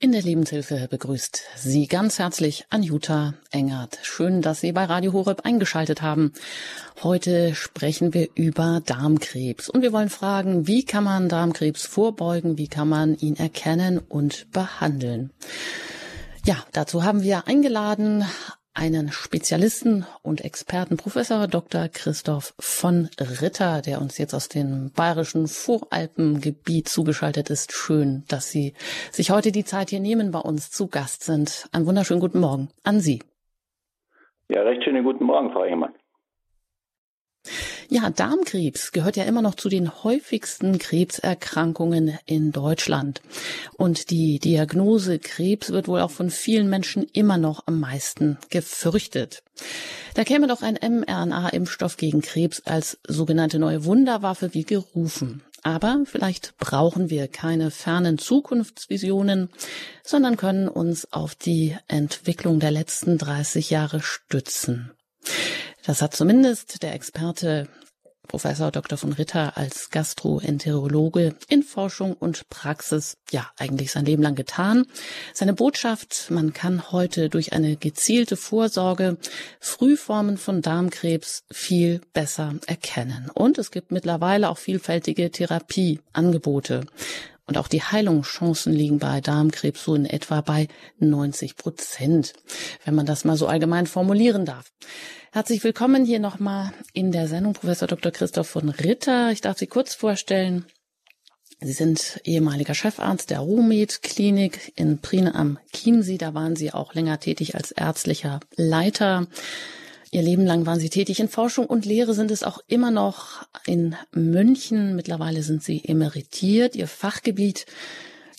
In der Lebenshilfe begrüßt Sie ganz herzlich Anjuta Engert. Schön, dass Sie bei Radio Horeb eingeschaltet haben. Heute sprechen wir über Darmkrebs und wir wollen fragen, wie kann man Darmkrebs vorbeugen, wie kann man ihn erkennen und behandeln. Ja, dazu haben wir eingeladen einen Spezialisten und Experten, Professor Dr. Christoph von Ritter, der uns jetzt aus dem bayerischen Voralpengebiet zugeschaltet ist. Schön, dass Sie sich heute die Zeit hier nehmen, bei uns zu Gast sind. Einen wunderschönen guten Morgen an Sie. Ja, recht schönen guten Morgen, Frau Engemann. Ja, Darmkrebs gehört ja immer noch zu den häufigsten Krebserkrankungen in Deutschland. Und die Diagnose Krebs wird wohl auch von vielen Menschen immer noch am meisten gefürchtet. Da käme doch ein mRNA-Impfstoff gegen Krebs als sogenannte neue Wunderwaffe wie gerufen. Aber vielleicht brauchen wir keine fernen Zukunftsvisionen, sondern können uns auf die Entwicklung der letzten 30 Jahre stützen. Das hat zumindest der Experte Professor Dr. von Ritter als Gastroenterologe in Forschung und Praxis ja eigentlich sein Leben lang getan. Seine Botschaft, man kann heute durch eine gezielte Vorsorge Frühformen von Darmkrebs viel besser erkennen. Und es gibt mittlerweile auch vielfältige Therapieangebote. Und auch die Heilungschancen liegen bei Darmkrebs so in etwa bei 90 Prozent, wenn man das mal so allgemein formulieren darf. Herzlich willkommen hier nochmal in der Sendung, Professor Dr. Christoph von Ritter. Ich darf Sie kurz vorstellen. Sie sind ehemaliger Chefarzt der Ruhmed Klinik in Prien am Chiemsee. Da waren Sie auch länger tätig als ärztlicher Leiter. Ihr Leben lang waren Sie tätig in Forschung und Lehre, sind es auch immer noch in München. Mittlerweile sind Sie emeritiert. Ihr Fachgebiet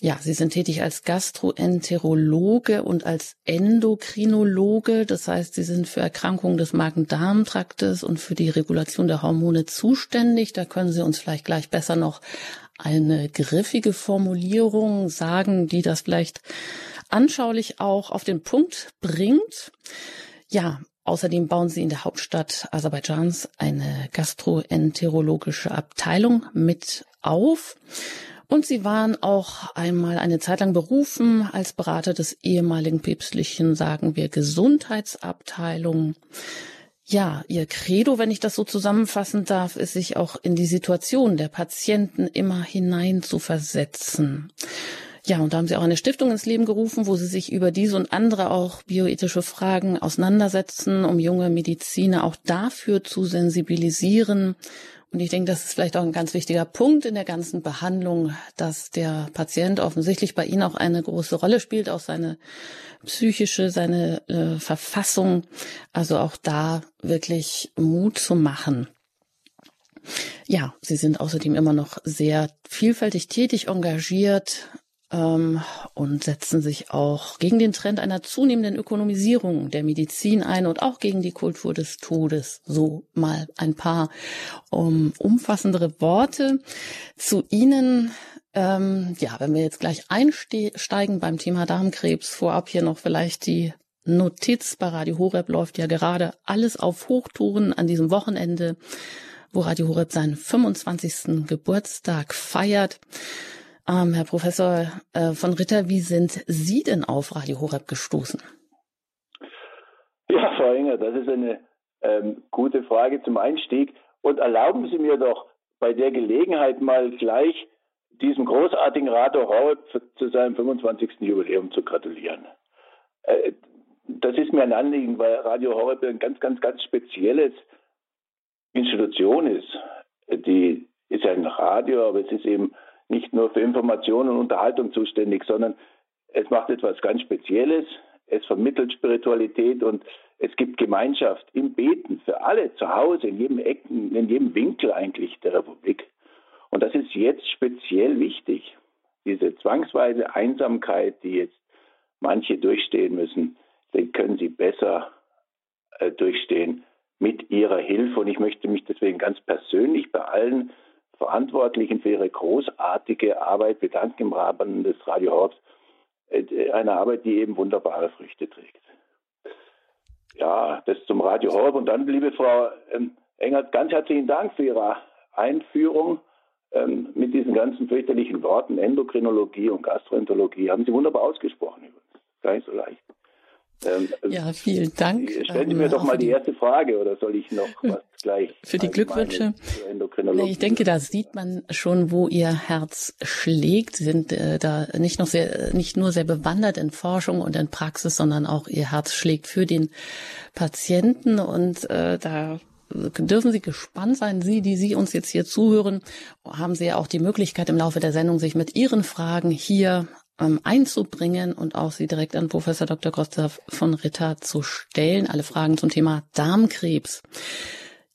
ja, Sie sind tätig als Gastroenterologe und als Endokrinologe. Das heißt, Sie sind für Erkrankungen des Magen-Darm-Traktes und für die Regulation der Hormone zuständig. Da können Sie uns vielleicht gleich besser noch eine griffige Formulierung sagen, die das vielleicht anschaulich auch auf den Punkt bringt. Ja, Außerdem bauen sie in der Hauptstadt Aserbaidschans eine gastroenterologische Abteilung mit auf. Und sie waren auch einmal eine Zeit lang berufen als Berater des ehemaligen päpstlichen, sagen wir, Gesundheitsabteilung. Ja, ihr Credo, wenn ich das so zusammenfassen darf, ist sich auch in die Situation der Patienten immer hinein zu versetzen. Ja, und da haben Sie auch eine Stiftung ins Leben gerufen, wo Sie sich über diese und andere auch bioethische Fragen auseinandersetzen, um junge Mediziner auch dafür zu sensibilisieren und ich denke, das ist vielleicht auch ein ganz wichtiger Punkt in der ganzen Behandlung, dass der Patient offensichtlich bei Ihnen auch eine große Rolle spielt, auch seine psychische, seine äh, Verfassung. Also auch da wirklich Mut zu machen. Ja, Sie sind außerdem immer noch sehr vielfältig tätig, engagiert, ähm, und setzen sich auch gegen den Trend einer zunehmenden Ökonomisierung der Medizin ein und auch gegen die Kultur des Todes. So mal ein paar um, umfassendere Worte zu Ihnen. Ähm, ja, wenn wir jetzt gleich einsteigen beim Thema Darmkrebs, vorab hier noch vielleicht die Notiz bei Radio Horeb läuft ja gerade alles auf Hochtouren an diesem Wochenende, wo Radio Horeb seinen 25. Geburtstag feiert. Ähm, Herr Professor äh, von Ritter, wie sind Sie denn auf Radio Horeb gestoßen? Ja, Frau Enger, das ist eine ähm, gute Frage zum Einstieg. Und erlauben Sie mir doch bei der Gelegenheit mal gleich diesem großartigen Radio Horeb zu seinem 25. Jubiläum zu gratulieren. Äh, das ist mir ein Anliegen, weil Radio Horeb ein ganz, ganz, ganz spezielles Institution ist. Die ist ja ein Radio, aber es ist eben nicht nur für Information und Unterhaltung zuständig, sondern es macht etwas ganz Spezielles. Es vermittelt Spiritualität und es gibt Gemeinschaft im Beten für alle zu Hause, in jedem Ecken, in jedem Winkel eigentlich der Republik. Und das ist jetzt speziell wichtig. Diese zwangsweise Einsamkeit, die jetzt manche durchstehen müssen, den können sie besser äh, durchstehen mit ihrer Hilfe. Und ich möchte mich deswegen ganz persönlich bei allen Verantwortlichen für ihre großartige Arbeit bedanken im Rahmen des Radio Horbs. Äh, eine Arbeit, die eben wunderbare Früchte trägt. Ja, das zum Radio Horb. Und dann, liebe Frau ähm, Engert, ganz herzlichen Dank für Ihre Einführung. ähm, mit diesen ganzen fürchterlichen Worten Endokrinologie und Gastroenterologie. Haben Sie wunderbar ausgesprochen. Gar nicht so leicht. Ähm, ja, vielen Dank. Stellen Sie mir ähm, doch mal die, erste Frage oder soll ich noch was gleich? Für die Glückwünsche. Ich denke, da sieht man schon, wo Ihr Herz schlägt. Sie sind äh, da nicht noch sehr, nicht nur sehr bewandert in Forschung und in Praxis, sondern auch Ihr Herz schlägt für den Patienten und äh, da dürfen Sie gespannt sein. Sie, die Sie uns jetzt hier zuhören, haben Sie ja auch die Möglichkeit im Laufe der Sendung, sich mit Ihren Fragen hier ähm, einzubringen und auch sie direkt an Professor Dr. Gustav von Ritter zu stellen. Alle Fragen zum Thema Darmkrebs.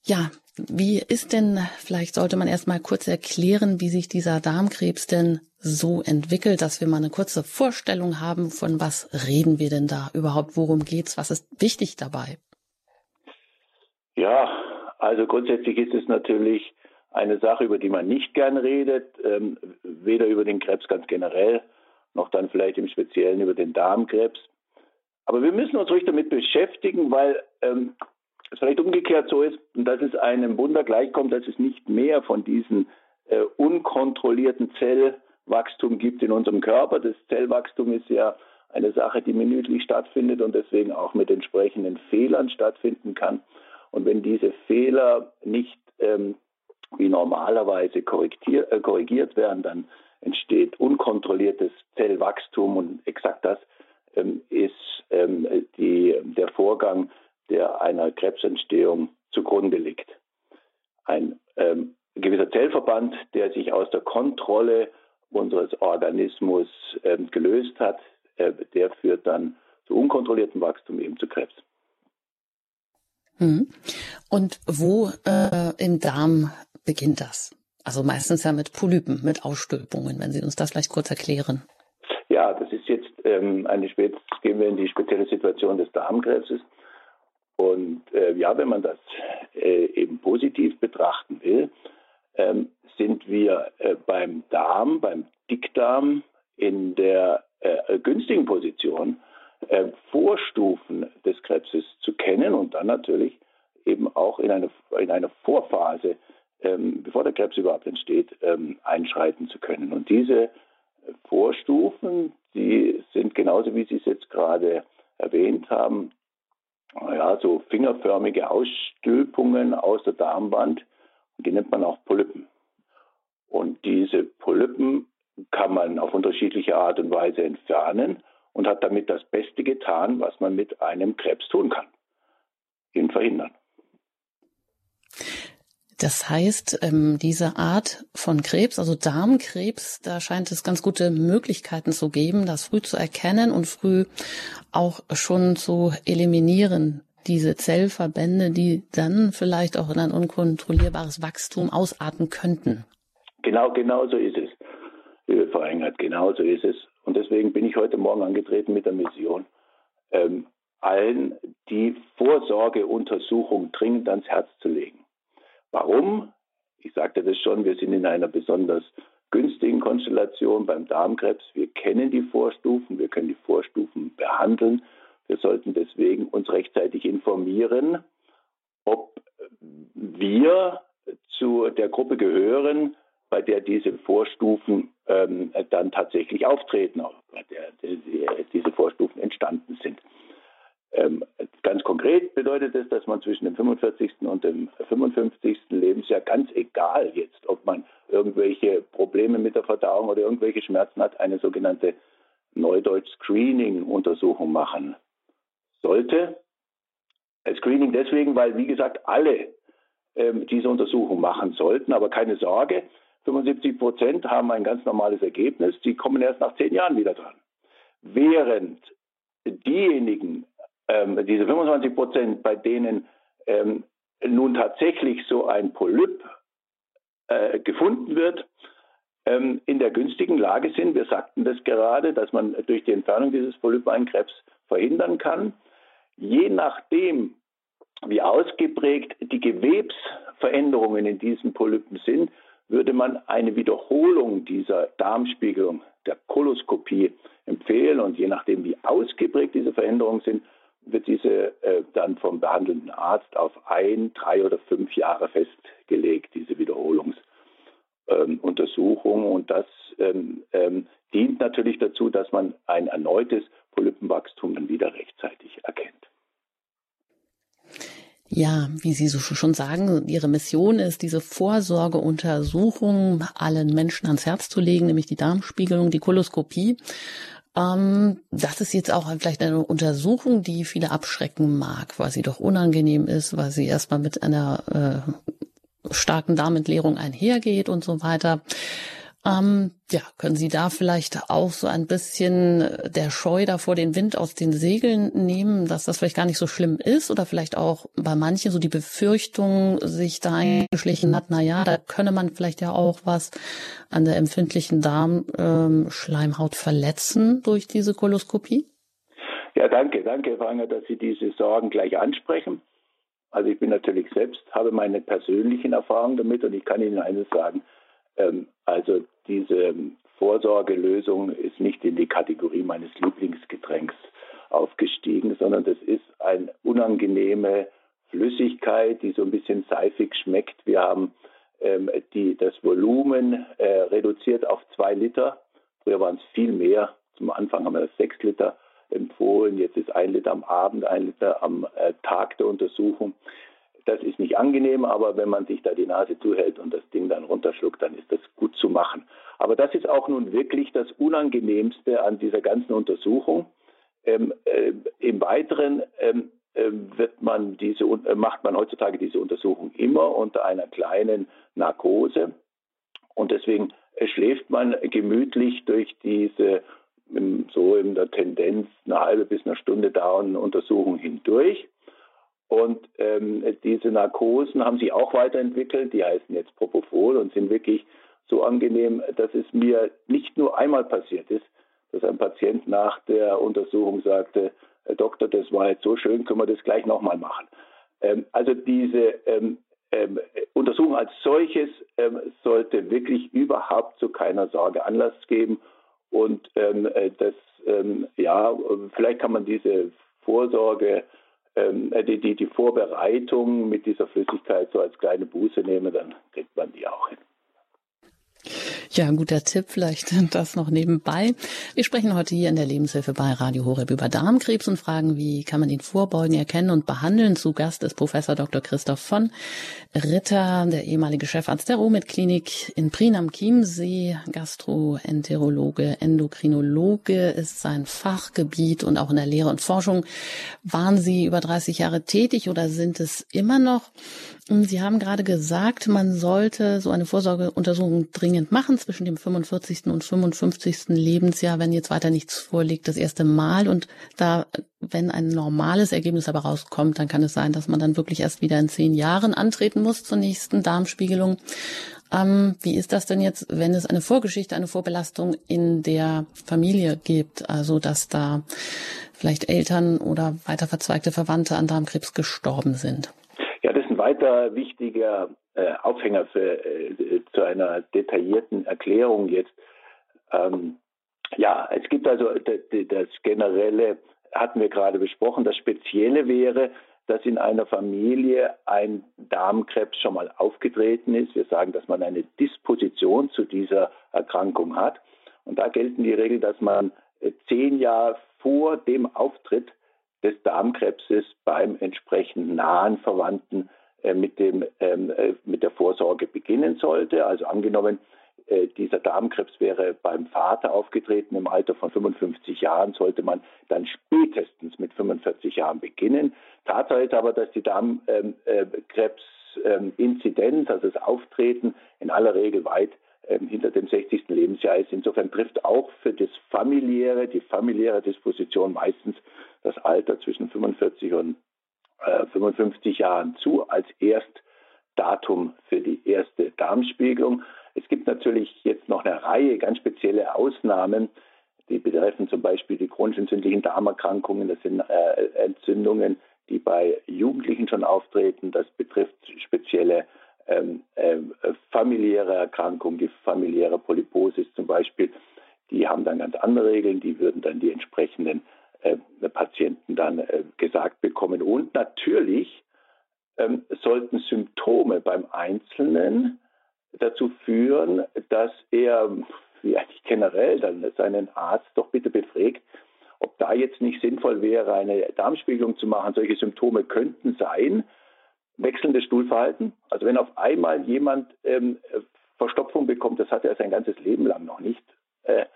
Ja, wie ist denn, vielleicht sollte man erst mal kurz erklären, wie sich dieser Darmkrebs denn so entwickelt, dass wir mal eine kurze Vorstellung haben, von was reden wir denn da überhaupt, worum geht's, was ist wichtig dabei? Ja, also grundsätzlich ist es natürlich eine Sache, über die man nicht gern redet, ähm, weder über den Krebs ganz generell, noch dann vielleicht im Speziellen über den Darmkrebs. Aber wir müssen uns ruhig damit beschäftigen, weil ähm, es vielleicht umgekehrt so ist, dass es einem Wunder gleichkommt, dass es nicht mehr von diesem äh, unkontrollierten Zellwachstum gibt in unserem Körper. Das Zellwachstum ist ja eine Sache, die minütlich stattfindet und deswegen auch mit entsprechenden Fehlern stattfinden kann. Und wenn diese Fehler nicht ähm, wie normalerweise äh, korrigiert werden, dann entsteht unkontrolliertes Zellwachstum und exakt das ähm, ist ähm, die, der Vorgang, der einer Krebsentstehung zugrunde liegt. Ein ähm, gewisser Zellverband, der sich aus der Kontrolle unseres Organismus ähm, gelöst hat, äh, der führt dann zu unkontrolliertem Wachstum, eben zu Krebs. Mhm. Und wo äh, im Darm beginnt das? Also meistens ja mit Polypen, mit Ausstülpungen, wenn Sie uns das vielleicht kurz erklären. Ja, das ist jetzt ähm, eine jetzt gehen wir in die spezielle Situation des Darmkrebses. Und äh, ja, wenn man das äh, eben positiv betrachten will, ähm, sind wir äh, beim Darm, beim Dickdarm in der äh, günstigen Position, äh, Vorstufen des Krebses zu kennen und dann natürlich eben auch in, eine, in einer Vorphase ähm, bevor der Krebs überhaupt entsteht, ähm, einschreiten zu können. Und diese Vorstufen, die sind genauso wie Sie es jetzt gerade erwähnt haben, ja, so fingerförmige Ausstülpungen aus der Darmwand, die nennt man auch Polypen. Und diese Polypen kann man auf unterschiedliche Art und Weise entfernen und hat damit das Beste getan, was man mit einem Krebs tun kann. Ihn verhindern. Das heißt, ähm, diese Art von Krebs, also Darmkrebs, da scheint es ganz gute Möglichkeiten zu geben, das früh zu erkennen und früh auch schon zu eliminieren. Diese Zellverbände, die dann vielleicht auch in ein unkontrollierbares Wachstum ausarten könnten. Genau, genau so ist es, liebe Frau Engert, genau so ist es. Und deswegen bin ich heute Morgen angetreten mit der Mission, ähm, allen die Vorsorgeuntersuchung dringend ans Herz zu legen. Warum? Ich sagte das schon, wir sind in einer besonders günstigen Konstellation beim Darmkrebs. Wir kennen die Vorstufen, wir können die Vorstufen behandeln. Wir sollten deswegen uns rechtzeitig informieren, ob wir zu der Gruppe gehören, bei der diese Vorstufen ähm, dann tatsächlich auftreten, bei der diese Vorstufen entstanden sind. Ähm, ganz konkret bedeutet es, dass man zwischen dem 45. und dem 55. Lebensjahr ganz egal jetzt, ob man irgendwelche Probleme mit der Verdauung oder irgendwelche Schmerzen hat, eine sogenannte Neudeutsch Screening-Untersuchung machen sollte. Screening deswegen, weil, wie gesagt, alle ähm, diese Untersuchung machen sollten. Aber keine Sorge, 75 Prozent haben ein ganz normales Ergebnis. Die kommen erst nach zehn Jahren wieder dran. Während diejenigen ähm, diese 25 Prozent, bei denen ähm, nun tatsächlich so ein Polyp äh, gefunden wird, ähm, in der günstigen Lage sind. Wir sagten das gerade, dass man durch die Entfernung dieses Polyp einen Krebs verhindern kann. Je nachdem, wie ausgeprägt die Gewebsveränderungen in diesen Polypen sind, würde man eine Wiederholung dieser Darmspiegelung, der Koloskopie empfehlen. Und je nachdem, wie ausgeprägt diese Veränderungen sind, wird diese äh, dann vom behandelnden Arzt auf ein, drei oder fünf Jahre festgelegt, diese Wiederholungs- ähm, und das ähm, ähm, dient natürlich dazu, dass man ein erneutes Polypenwachstum dann wieder rechtzeitig erkennt. Ja, wie Sie so schon sagen, Ihre Mission ist, diese Vorsorgeuntersuchung allen Menschen ans Herz zu legen, nämlich die Darmspiegelung, die Koloskopie. Ähm, das ist jetzt auch vielleicht eine Untersuchung, die viele abschrecken mag, weil sie doch unangenehm ist, weil sie erstmal mit einer äh, starken Darmentleerung einhergeht und so weiter. Ähm, ja, können Sie da vielleicht auch so ein bisschen der Scheu davor den Wind aus den Segeln nehmen, dass das vielleicht gar nicht so schlimm ist oder vielleicht auch bei manchen so die Befürchtung sich da eingeschlichen hat, na ja, da könne man vielleicht ja auch was an der empfindlichen Darmschleimhaut ähm, verletzen durch diese Koloskopie? Ja, danke, danke, Herr Wanger, dass Sie diese Sorgen gleich ansprechen. Also ich bin natürlich selbst, habe meine persönlichen Erfahrungen damit und ich kann Ihnen eines sagen. Ähm, also diese Vorsorgelösung ist nicht in die Kategorie meines Lieblingsgetränks aufgestiegen, sondern das ist eine unangenehme Flüssigkeit, die so ein bisschen seifig schmeckt. Wir haben ähm, die, das Volumen äh, reduziert auf zwei Liter. Früher waren es viel mehr. Zum Anfang haben wir das sechs Liter empfohlen. Jetzt ist ein Liter am Abend, ein Liter am äh, Tag der Untersuchung. Das ist nicht angenehm, aber wenn man sich da die Nase zuhält und das Ding dann runterschluckt, dann ist das gut zu machen. Aber das ist auch nun wirklich das Unangenehmste an dieser ganzen Untersuchung. Ähm, äh, Im Weiteren ähm, äh, wird man diese, äh, macht man heutzutage diese Untersuchung immer unter einer kleinen Narkose. Und deswegen äh, schläft man gemütlich durch diese so in der Tendenz eine halbe bis eine Stunde dauernde Untersuchung hindurch. Und ähm, diese Narkosen haben sich auch weiterentwickelt, die heißen jetzt Propofol und sind wirklich so angenehm, dass es mir nicht nur einmal passiert ist, dass ein Patient nach der Untersuchung sagte, Herr Doktor, das war jetzt so schön, können wir das gleich nochmal machen. Ähm, also diese ähm, ähm, Untersuchung als solches ähm, sollte wirklich überhaupt zu keiner Sorge Anlass geben. Und ähm, äh, das, ja, vielleicht kann man diese Vorsorge die, die, die Vorbereitung mit dieser Flüssigkeit so als kleine Buße nehme, dann kriegt man die auch hin. Ja, guter Tipp, vielleicht das noch nebenbei. Wir sprechen heute hier in der Lebenshilfe bei Radio Horeb über Darmkrebs und fragen, wie kann man ihn vorbeugen, erkennen und behandeln. Zu Gast ist Professor Dr. Christoph von Ritter, der ehemalige Chefarzt der Romit Klinik in Prien am Chiemsee, Gastroenterologe, Endokrinologe ist sein Fachgebiet und auch in der Lehre und Forschung waren Sie über 30 Jahre tätig oder sind es immer noch? Sie haben gerade gesagt, man sollte so eine Vorsorgeuntersuchung dringend machen zwischen dem 45. und 55. Lebensjahr, wenn jetzt weiter nichts vorliegt, das erste Mal. Und da, wenn ein normales Ergebnis aber rauskommt, dann kann es sein, dass man dann wirklich erst wieder in zehn Jahren antreten muss zur nächsten Darmspiegelung. Ähm, wie ist das denn jetzt, wenn es eine Vorgeschichte, eine Vorbelastung in der Familie gibt? Also, dass da vielleicht Eltern oder weiter verzweigte Verwandte an Darmkrebs gestorben sind? Ja, das ist ein weiter wichtiger äh, Aufhänger für, äh, zu einer detaillierten Erklärung jetzt. Ähm, ja, es gibt also das generelle, hatten wir gerade besprochen, das Spezielle wäre, dass in einer Familie ein Darmkrebs schon mal aufgetreten ist. Wir sagen, dass man eine Disposition zu dieser Erkrankung hat. Und da gelten die Regeln, dass man äh, zehn Jahre vor dem Auftritt des Darmkrebses beim entsprechend nahen Verwandten mit, dem, ähm, äh, mit der Vorsorge beginnen sollte. Also angenommen, äh, dieser Darmkrebs wäre beim Vater aufgetreten im Alter von 55 Jahren, sollte man dann spätestens mit 45 Jahren beginnen. Tatsache ist aber, dass die Darmkrebsinzidenz, also das Auftreten, in aller Regel weit ähm, hinter dem 60. Lebensjahr ist. Insofern trifft auch für das familiäre, die familiäre Disposition meistens das Alter zwischen 45 und äh, 55 Jahren zu als Erstdatum für die erste Darmspiegelung. Es gibt natürlich jetzt noch eine Reihe ganz spezielle Ausnahmen, die betreffen zum Beispiel die chronisch entzündlichen Darmerkrankungen. Das sind äh, Entzündungen, die bei Jugendlichen schon auftreten. Das betrifft spezielle ähm, äh, familiäre Erkrankungen, die familiäre Polyposis zum Beispiel. Die haben dann ganz andere Regeln. Die würden dann die entsprechenden äh, Patienten dann äh, gesagt bekommen. Und natürlich ähm, sollten Symptome beim Einzelnen dazu führen, dass er, wie generell, dann seinen Arzt doch bitte befragt, ob da jetzt nicht sinnvoll wäre, eine Darmspiegelung zu machen. Solche Symptome könnten sein, wechselndes Stuhlverhalten. Also wenn auf einmal jemand ähm, Verstopfung bekommt, das hat er sein ganzes Leben lang noch nicht, äh,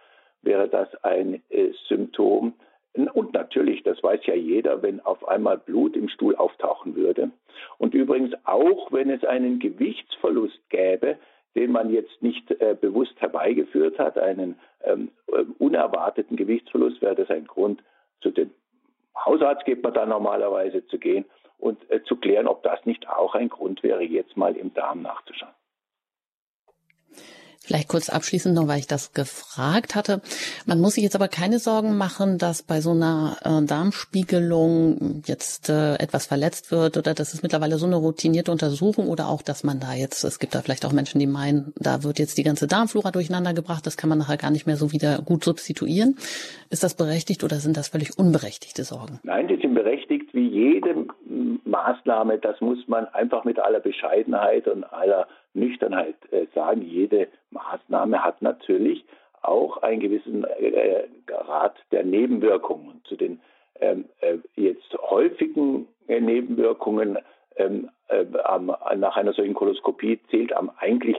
wäre das ein äh, Symptom. Und natürlich, das weiß ja jeder, wenn auf einmal Blut im Stuhl auftauchen würde. Und übrigens auch, wenn es einen Gewichtsverlust gäbe, den man jetzt nicht äh, bewusst herbeigeführt hat, einen ähm, äh, unerwarteten Gewichtsverlust, wäre das ein Grund, zu dem Hausarzt geht man da normalerweise zu gehen und äh, zu klären, ob das nicht auch ein Grund wäre, jetzt mal im Darm nachzuschauen. Vielleicht kurz abschließend noch, weil ich das gefragt hatte. Man muss sich jetzt aber keine Sorgen machen, dass bei so einer äh, Darmspiegelung jetzt äh, etwas verletzt wird oder das ist mittlerweile so eine routinierte Untersuchung oder auch, dass man da jetzt, es gibt da vielleicht auch Menschen, die meinen, da wird jetzt die ganze Darmflora durcheinander gebracht, das kann man nachher gar nicht mehr so wieder gut substituieren. Ist das berechtigt oder sind das völlig unberechtigte Sorgen? Nein, die sind berechtigt wie jede Maßnahme. Das muss man einfach mit aller Bescheidenheit und aller Nüchternheit äh, sagen, jede Maßnahme hat natürlich auch einen gewissen äh, Grad der Nebenwirkungen. Zu den ähm, äh, jetzt häufigen Nebenwirkungen ähm, äh, nach einer solchen Koloskopie zählt am eigentlich,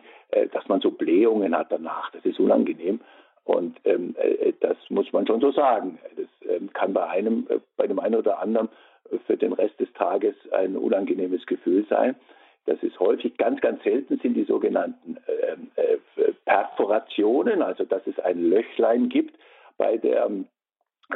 dass man so Blähungen hat danach. Das ist unangenehm. Und ähm, das muss man schon so sagen. Das kann bei einem, bei dem einen oder anderen für den Rest des Tages ein unangenehmes Gefühl sein. Das ist häufig, ganz, ganz selten sind die sogenannten äh, äh, Perforationen, also dass es ein Löchlein gibt bei der ähm,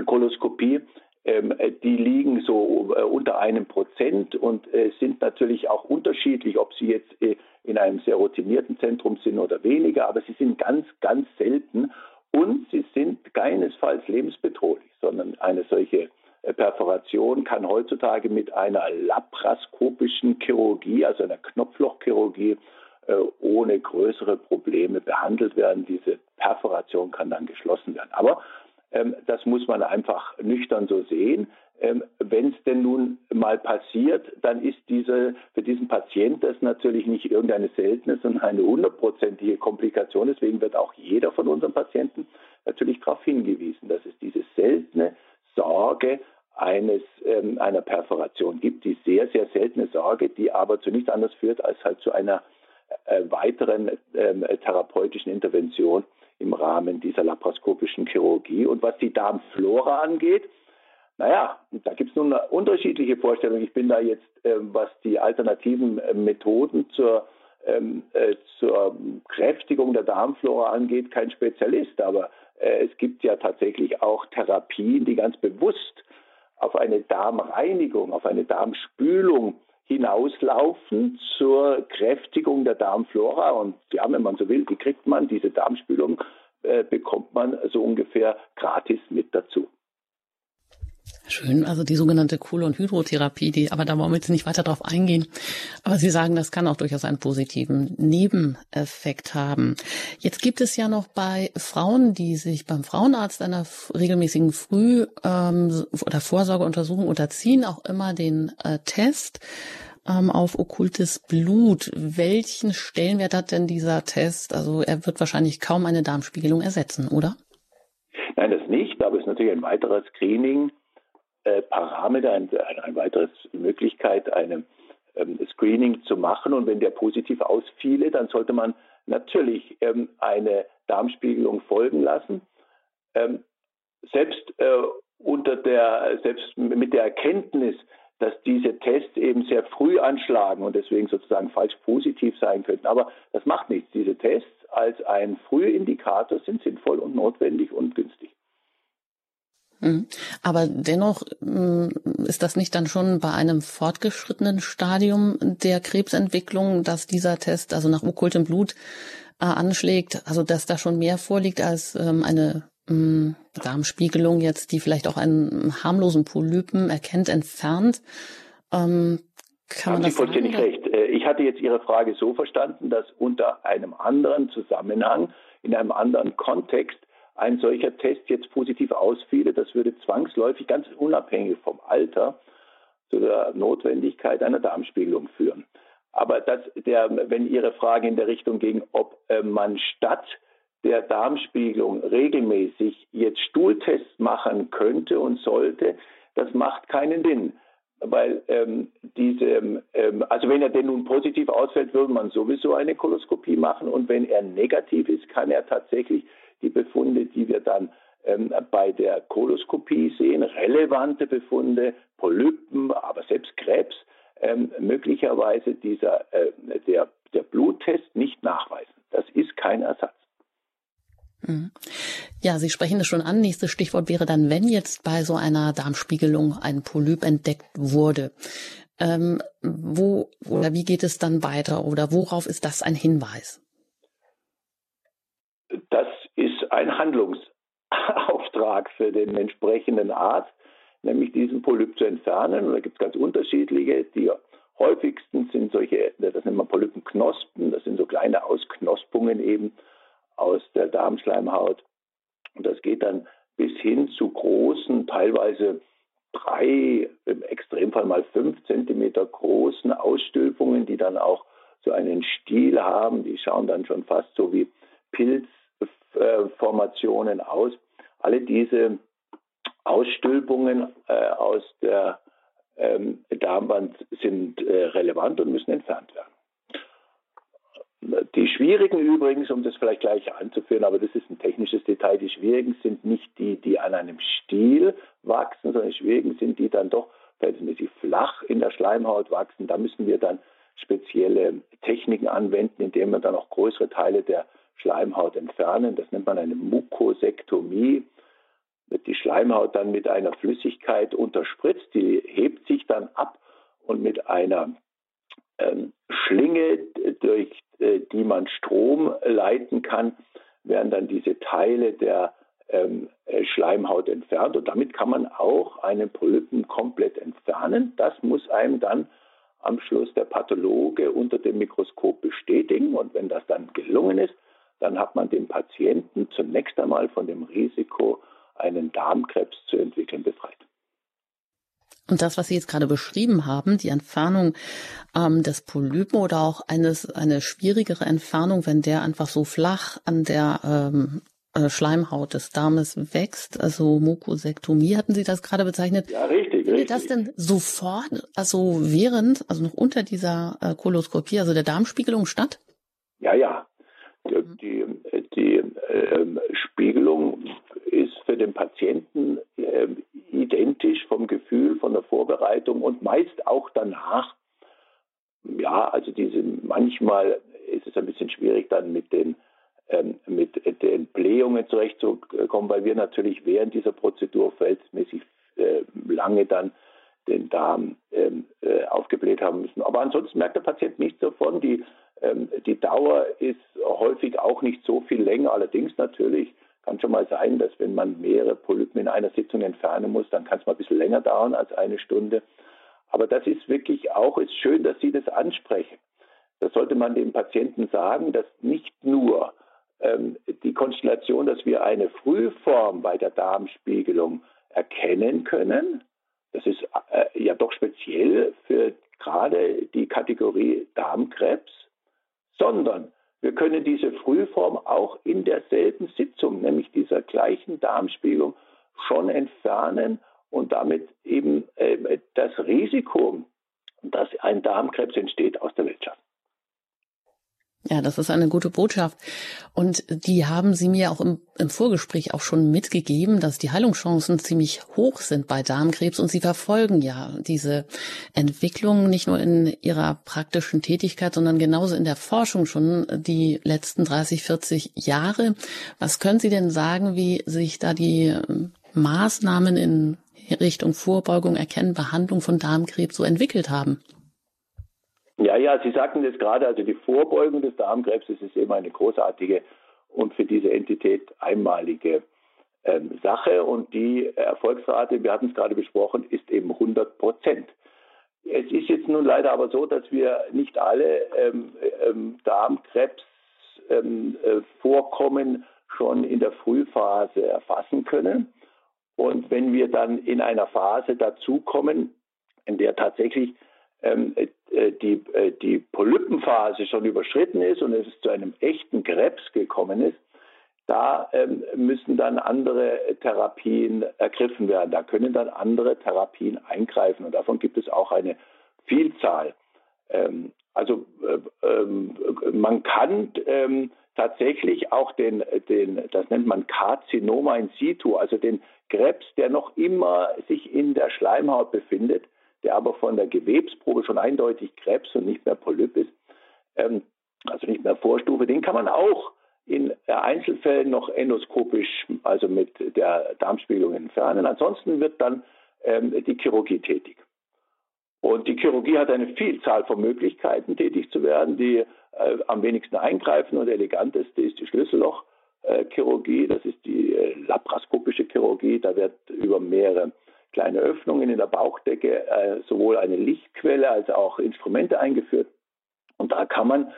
Koloskopie. Ähm, die liegen so äh, unter einem Prozent und äh, sind natürlich auch unterschiedlich, ob sie jetzt äh, in einem sehr routinierten Zentrum sind oder weniger, aber sie sind ganz, ganz selten und sie sind keinesfalls lebensbedrohlich, sondern eine solche Perforation kann heutzutage mit einer laparoskopischen Chirurgie, also einer Knopflochchirurgie, äh, ohne größere Probleme behandelt werden. Diese Perforation kann dann geschlossen werden. Aber ähm, das muss man einfach nüchtern so sehen. Ähm, Wenn es denn nun mal passiert, dann ist diese, für diesen Patient das natürlich nicht irgendeine seltene, sondern eine hundertprozentige Komplikation. Deswegen wird auch jeder von unseren Patienten natürlich darauf hingewiesen, dass es diese seltene Sorge eines, ähm, einer Perforation gibt, die sehr, sehr seltene Sorge, die aber zu nichts anderes führt als halt zu einer äh, weiteren äh, therapeutischen Intervention im Rahmen dieser laparoskopischen Chirurgie. Und was die Darmflora angeht, naja, da gibt es nun unterschiedliche Vorstellungen. Ich bin da jetzt, äh, was die alternativen äh, Methoden zur, ähm, äh, zur Kräftigung der Darmflora angeht, kein Spezialist. Aber äh, es gibt ja tatsächlich auch Therapien, die ganz bewusst auf eine Darmreinigung, auf eine Darmspülung hinauslaufen zur Kräftigung der Darmflora. Und ja, wenn man so will, die kriegt man, diese Darmspülung äh, bekommt man so ungefähr gratis mit dazu. Schön, also die sogenannte Kohl- und Hydrotherapie, die, aber da wollen wir jetzt nicht weiter drauf eingehen. Aber Sie sagen, das kann auch durchaus einen positiven Nebeneffekt haben. Jetzt gibt es ja noch bei Frauen, die sich beim Frauenarzt einer regelmäßigen Früh- ähm, oder Vorsorgeuntersuchung unterziehen, auch immer den äh, Test ähm, auf okkultes Blut. Welchen Stellenwert hat denn dieser Test? Also er wird wahrscheinlich kaum eine Darmspiegelung ersetzen, oder? Nein, das nicht, aber es ist natürlich ein weiteres Screening äh, Parameter, ein, eine weitere Möglichkeit, eine ähm, Screening zu machen. Und wenn der positiv ausfiele, dann sollte man natürlich ähm, eine Darmspiegelung folgen lassen. Ähm, selbst äh, unter der, selbst mit der Erkenntnis, dass diese Tests eben sehr früh anschlagen und deswegen sozusagen falsch positiv sein könnten. Aber das macht nichts. Diese Tests als ein Frühindikator sind sinnvoll und notwendig und günstig. Mhm. Aber dennoch mm, ist das nicht dann schon bei einem fortgeschrittenen Stadium der Krebsentwicklung, dass dieser Test also nach okkultem Blut äh, anschlägt, also dass da schon mehr vorliegt als ähm, eine ähm, Darmspiegelung jetzt, die vielleicht auch einen harmlosen Polypen erkennt, entfernt. Ähm, kann Haben Sie vollständig recht. Äh, ich hatte jetzt Ihre Frage so verstanden, dass unter einem anderen Zusammenhang, in einem anderen Kontext ein solcher Test jetzt positiv ausfiele, das würde zwangsläufig ganz unabhängig vom Alter zu der Notwendigkeit einer Darmspiegelung führen. Aber das, der, wenn Ihre Frage in der Richtung ging, ob äh, man statt der Darmspiegelung regelmäßig jetzt Stuhltests machen könnte und sollte, das macht keinen Sinn. Weil ähm, diese, ähm, also wenn er denn nun positiv ausfällt, würde man sowieso eine Koloskopie machen und wenn er negativ ist, kann er tatsächlich die Befunde, die wir dann ähm, bei der Koloskopie sehen, relevante Befunde, Polypen, aber selbst Krebs, ähm, möglicherweise dieser, äh, der, der Bluttest nicht nachweisen. Das ist kein Ersatz. Mhm. Ja, Sie sprechen es schon an. Nächstes Stichwort wäre dann, wenn jetzt bei so einer Darmspiegelung ein Polyp entdeckt wurde. Ähm, wo oder wie geht es dann weiter oder worauf ist das ein Hinweis? Das ein Handlungsauftrag für den entsprechenden Arzt, nämlich diesen Polyp zu entfernen. Und da gibt es ganz unterschiedliche. Die häufigsten sind solche, das nennt man Polypenknospen, das sind so kleine Ausknospungen eben aus der Darmschleimhaut. Und das geht dann bis hin zu großen, teilweise drei, im Extremfall mal fünf Zentimeter großen Ausstülpungen, die dann auch so einen Stiel haben. Die schauen dann schon fast so wie Pilzformationen aus. Alle diese Ausstülpungen äh, aus der ähm, Darmwand sind äh, relevant und müssen entfernt werden. Die schwierigen übrigens, um das vielleicht gleich anzuführen, aber das ist ein technisches Detail, die schwierigen sind nicht die, die an einem Stiel wachsen, sondern die schwierigen sind die dann doch verhältnismäßig flach in der Schleimhaut wachsen. Da müssen wir dann spezielle Techniken anwenden, indem wir dann auch größere Teile der Schleimhaut entfernen. Das nennt man eine Mukosektomie. Wird die Schleimhaut dann mit einer Flüssigkeit unterspritzt, die hebt sich dann ab und mit einer ähm, Schlinge, durch äh, die man Strom leiten kann, werden dann diese Teile der ähm, äh, Schleimhaut entfernt und damit kann man auch einen Polypen komplett entfernen. Das muss einem dann am Schluss der Pathologe unter dem Mikroskop bestätigen und wenn das dann gelungen ist, dann hat man den Patienten zunächst einmal von dem Risiko, einen Darmkrebs zu entwickeln, befreit. Und das, was Sie jetzt gerade beschrieben haben, die Entfernung ähm, des Polypen oder auch eines, eine schwierigere Entfernung, wenn der einfach so flach an der ähm, äh, Schleimhaut des Darmes wächst, also Mukosektomie hatten Sie das gerade bezeichnet. Ja, richtig, Findet das denn sofort, also während, also noch unter dieser äh, Koloskopie, also der Darmspiegelung statt? Ja, ja. Die, mhm. die, die äh, Spiegelung ist für den Patienten äh, identisch vom Gefühl, von der Vorbereitung und meist auch danach. Ja, also diese manchmal ist es ein bisschen schwierig dann mit den ähm, mit den Blähungen zurechtzukommen, weil wir natürlich während dieser Prozedur verhältnismäßig äh, lange dann den Darm ähm, äh, aufgebläht haben müssen. Aber ansonsten merkt der Patient nichts davon. Die, ähm, die Dauer ist häufig auch nicht so viel länger. Allerdings natürlich kann schon mal sein, dass wenn man mehrere Polypen in einer Sitzung entfernen muss, dann kann es mal ein bisschen länger dauern als eine Stunde. Aber das ist wirklich auch, ist schön, dass Sie das ansprechen. Da sollte man dem Patienten sagen, dass nicht nur ähm, die Konstellation, dass wir eine Frühform bei der Darmspiegelung erkennen können, das ist äh, ja doch speziell für gerade die Kategorie Darmkrebs, sondern wir können diese Frühform auch in derselben Sitzung, nämlich dieser gleichen Darmspiegelung, schon entfernen und damit eben äh, das Risiko, dass ein Darmkrebs entsteht, aus der Welt schaffen. Ja, das ist eine gute Botschaft. Und die haben Sie mir auch im, im, Vorgespräch auch schon mitgegeben, dass die Heilungschancen ziemlich hoch sind bei Darmkrebs und Sie verfolgen ja diese Entwicklung nicht nur in Ihrer praktischen Tätigkeit, sondern genauso in der Forschung schon die letzten 30, 40 Jahre. Was können Sie denn sagen, wie sich da die ähm, Maßnahmen in Richtung Vorbeugung, Erkennen, Behandlung von Darmkrebs so entwickelt haben? Ja, ja, Sie sagten es gerade, also die Vorbeugung des Darmkrebses ist immer eine großartige und für diese Entität einmalige ähm, Sache und die Erfolgsrate, wir hatten es gerade besprochen, ist eben 100 Prozent. Es ist jetzt nun leider aber so, dass wir nicht alle ähm, ähm, Darmkrebsvorkommen ähm, äh, schon in der Frühphase erfassen können. Und wenn wir dann in einer Phase dazukommen, in der tatsächlich die, äh, die Polypenphase schon überschritten ist und es zu einem echten Krebs gekommen ist, da ähm, müssen dann andere Therapien ergriffen werden. Da können dann andere Therapien eingreifen und davon gibt es auch eine Vielzahl. Ähm, also äh, ähm, man kann ähm, tatsächlich auch den, den, das nennt man Karzinoma in situ, also den Krebs, der noch immer sich in der Schleimhaut befindet, der aber von der Gewebsprobe schon eindeutig Krebs und nicht mehr Polyp ist, ähm, also nicht mehr Vorstufe, den kann man auch in Einzelfällen noch endoskopisch, also mit der Darmspiegelung entfernen. Ansonsten wird dann ähm, die Chirurgie tätig. Und die Chirurgie hat eine Vielzahl von Möglichkeiten, tätig zu werden, die äh, am wenigsten eingreifen und eleganteste ist die Schlüssellochchirurgie. das ist die äh, laparoskopische Chirurgie. Da wird über mehrere kleine Öffnungen in der Bauchdecke äh, sowohl eine Lichtquelle als auch Instrumente eingeführt. Und da kann man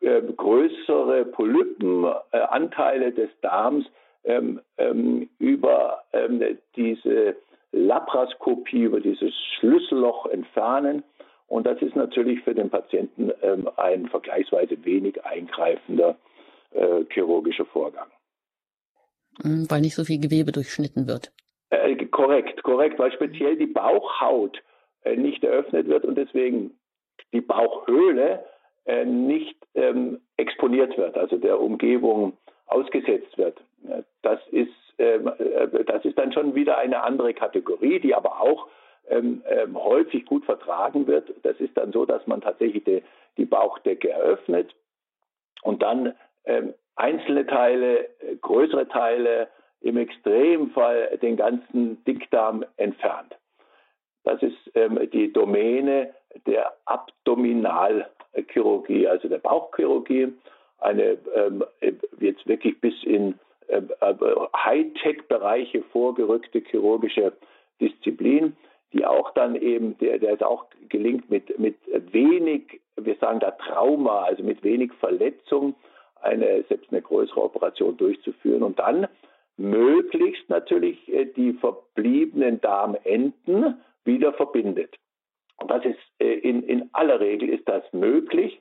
äh, größere Polypenanteile des Darms ähm, ähm, über ähm, diese Laparoskopie, über dieses Schlüsselloch entfernen. Und das ist natürlich für den Patienten ähm, ein vergleichsweise wenig eingreifender äh, chirurgischer Vorgang. Mhm, weil nicht so viel Gewebe durchschnitten wird. Äh, korrekt, korrekt, weil speziell die Bauchhaut äh, nicht eröffnet wird und deswegen die Bauchhöhle äh, nicht ähm, exponiert wird, also der Umgebung ausgesetzt wird. Das ist, ähm, äh, das ist dann schon wieder eine andere Kategorie, die aber auch ähm, ähm, häufig gut vertragen wird. Das ist dann so, dass man tatsächlich die, die Bauchdecke eröffnet und dann ähm, einzelne Teile, äh, größere Teile, im Extremfall den ganzen Dickdarm entfernt. Das ist ähm, die Domäne der Abdominalchirurgie, also der Bauchchirurgie, eine ähm, jetzt wirklich bis in äh, Hightech-Bereiche vorgerückte chirurgische Disziplin, die auch dann eben, der, der es auch gelingt mit, mit wenig, wir sagen da Trauma, also mit wenig Verletzung, eine, selbst eine größere Operation durchzuführen und dann möglichst natürlich äh, die verbliebenen Darmenden wieder verbindet. Das ist äh, in, in aller Regel ist das möglich.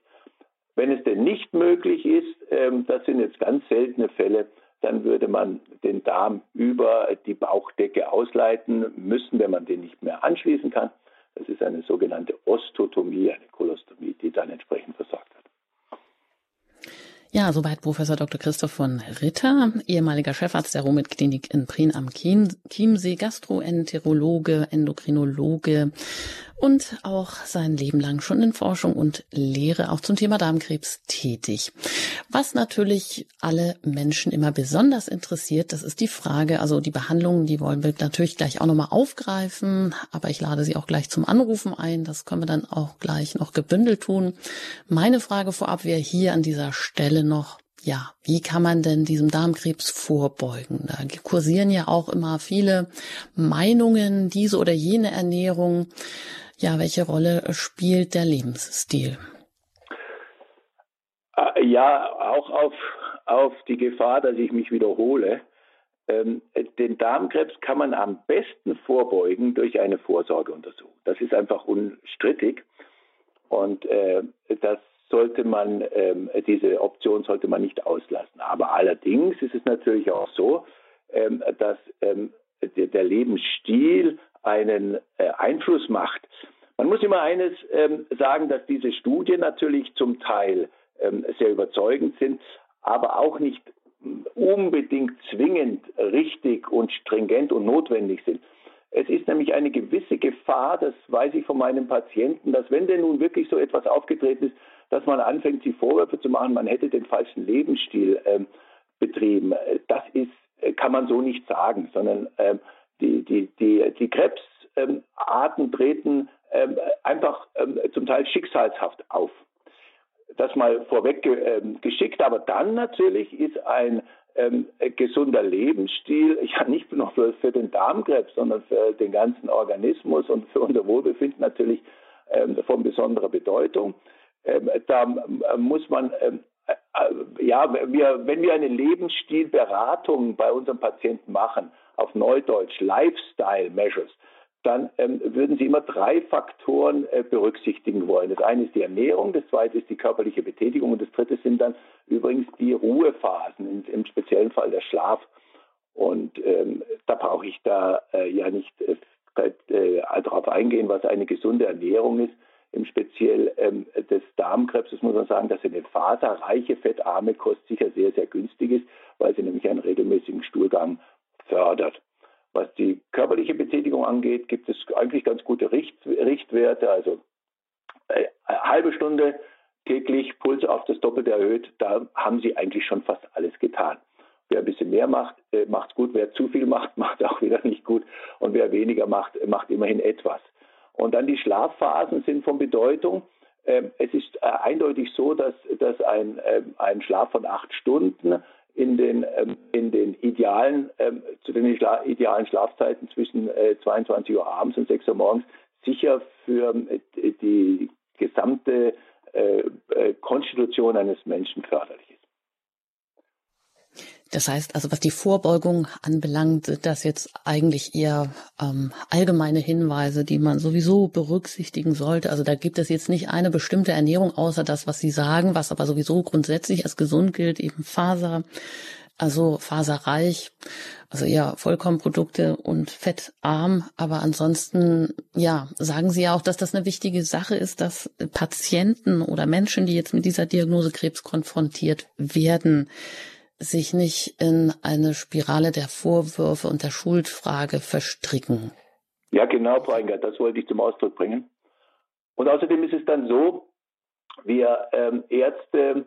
Wenn es denn nicht möglich ist, ähm, das sind jetzt ganz seltene Fälle, dann würde man den Darm über die Bauchdecke ausleiten müssen, wenn man den nicht mehr anschließen kann. Das ist eine sogenannte Ostotomie, eine Kolostomie, die dann entsprechend versorgt wird. Ja, soweit Professor Dr. Christoph von Ritter, ehemaliger Chefarzt der Romit-Klinik in Prien am Chiemsee, Gastroenterologe, Endokrinologe und auch sein Leben lang schon in Forschung und Lehre auch zum Thema Darmkrebs tätig. Was natürlich alle Menschen immer besonders interessiert, das ist die Frage, also die Behandlungen, die wollen wir natürlich gleich auch nochmal aufgreifen, aber ich lade Sie auch gleich zum Anrufen ein, das können wir dann auch gleich noch gebündelt tun. Meine Frage vorab wäre hier an dieser Stelle noch, ja, wie kann man denn diesem Darmkrebs vorbeugen? Da kursieren ja auch immer viele Meinungen, diese oder jene Ernährung. Ja, welche Rolle spielt der Lebensstil? Äh, ja, auch auf, auf die Gefahr, dass ich mich wiederhole. Ähm, den Darmkrebs kann man am besten vorbeugen durch eine Vorsorgeuntersuchung. Das ist einfach unstrittig. Und äh, das sollte man, ähm, diese Option sollte man nicht auslassen. Aber allerdings ist es natürlich auch so, ähm, dass ähm, der, der Lebensstil einen äh, Einfluss macht. Man muss immer eines ähm, sagen, dass diese Studien natürlich zum Teil ähm, sehr überzeugend sind, aber auch nicht unbedingt zwingend richtig und stringent und notwendig sind. Es ist nämlich eine gewisse Gefahr, das weiß ich von meinen Patienten, dass wenn denn nun wirklich so etwas aufgetreten ist, dass man anfängt, sich Vorwürfe zu machen, man hätte den falschen Lebensstil ähm, betrieben. Das ist, äh, kann man so nicht sagen, sondern ähm, die, die, die, die Krebsarten treten ähm, einfach ähm, zum Teil schicksalshaft auf. Das mal vorweg äh, geschickt, aber dann natürlich ist ein ähm, gesunder Lebensstil, ja nicht nur für, den Darmkrebs, sondern für den ganzen Organismus und für unser Wohlbefinden natürlich von besonderer Bedeutung. Da muss man, ja, wir, wenn wir eine Lebensstilberatung bei unseren Patienten machen, auf Neudeutsch Lifestyle Measures, dann ähm, würden Sie immer drei Faktoren äh, berücksichtigen wollen. Das eine ist die Ernährung, das zweite ist die körperliche Betätigung und das dritte sind dann übrigens die Ruhephasen, im, im speziellen Fall der Schlaf. Und ähm, da brauche ich da äh, ja nicht äh, äh, darauf eingehen, was eine gesunde Ernährung ist. Im Speziell ähm, des Darmkrebses muss man sagen, dass eine faserreiche, fettarme Kost sicher sehr, sehr günstig ist, weil sie nämlich einen regelmäßigen Stuhlgang fördert. Was die körperliche Betätigung angeht, gibt es eigentlich ganz gute Richt Richtwerte. Also äh, eine halbe Stunde täglich, Puls auf das Doppelte erhöht, da haben Sie eigentlich schon fast alles getan. Wer ein bisschen mehr macht, äh, macht gut. Wer zu viel macht, macht auch wieder nicht gut. Und wer weniger macht, macht immerhin etwas. Und dann die Schlafphasen sind von Bedeutung. Ähm, es ist äh, eindeutig so, dass, dass ein, ähm, ein Schlaf von acht Stunden in den, ähm, in den idealen, zu den idealen Schlafzeiten zwischen äh, 22 Uhr abends und 6 Uhr morgens sicher für äh, die gesamte äh, äh, Konstitution eines Menschen förderlich. Das heißt also, was die Vorbeugung anbelangt, das jetzt eigentlich eher ähm, allgemeine Hinweise, die man sowieso berücksichtigen sollte. Also da gibt es jetzt nicht eine bestimmte Ernährung, außer das, was Sie sagen, was aber sowieso grundsätzlich als gesund gilt, eben Faser, also faserreich, also eher Vollkornprodukte und fettarm. Aber ansonsten, ja, sagen Sie ja auch, dass das eine wichtige Sache ist, dass Patienten oder Menschen, die jetzt mit dieser Diagnose Krebs konfrontiert werden, sich nicht in eine Spirale der Vorwürfe und der Schuldfrage verstricken. Ja, genau, Frau Engert, das wollte ich zum Ausdruck bringen. Und außerdem ist es dann so, wir ähm, Ärzte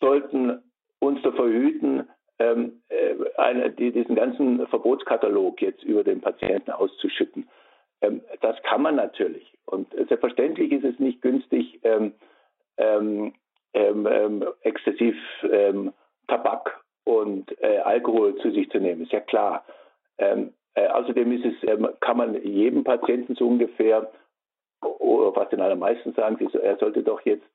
sollten uns davor hüten, ähm, äh, eine, die, diesen ganzen Verbotskatalog jetzt über den Patienten auszuschütten. Ähm, das kann man natürlich. Und selbstverständlich ist es nicht günstig, ähm, ähm, ähm exzessiv Tabak und äh, Alkohol zu sich zu nehmen, ist ja klar. Ähm, äh, außerdem ist es, ähm, kann man jedem Patienten so ungefähr, oder was den allermeisten sagen, er sollte doch jetzt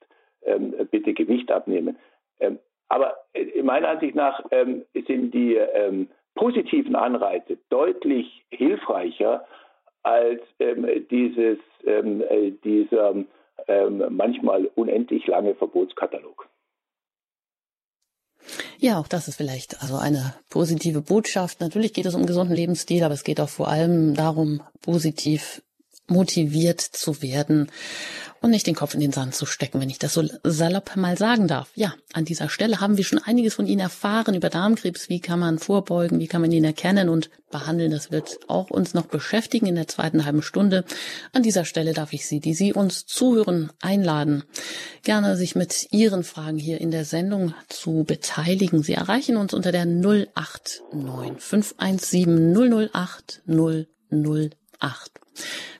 ähm, bitte Gewicht abnehmen. Ähm, aber in meiner Ansicht nach ähm, sind die ähm, positiven Anreize deutlich hilfreicher als dieses, äh, dieser manchmal unendlich lange Verbotskatalog. Ja, auch das ist vielleicht also eine positive Botschaft. Natürlich geht es um gesunden Lebensstil, aber es geht auch vor allem darum, positiv motiviert zu werden und nicht den Kopf in den Sand zu stecken, wenn ich das so salopp mal sagen darf. Ja, an dieser Stelle haben wir schon einiges von Ihnen erfahren über Darmkrebs. Wie kann man vorbeugen? Wie kann man ihn erkennen und behandeln? Das wird auch uns noch beschäftigen in der zweiten halben Stunde. An dieser Stelle darf ich Sie, die Sie uns zuhören, einladen, gerne sich mit Ihren Fragen hier in der Sendung zu beteiligen. Sie erreichen uns unter der 089 517 008 008.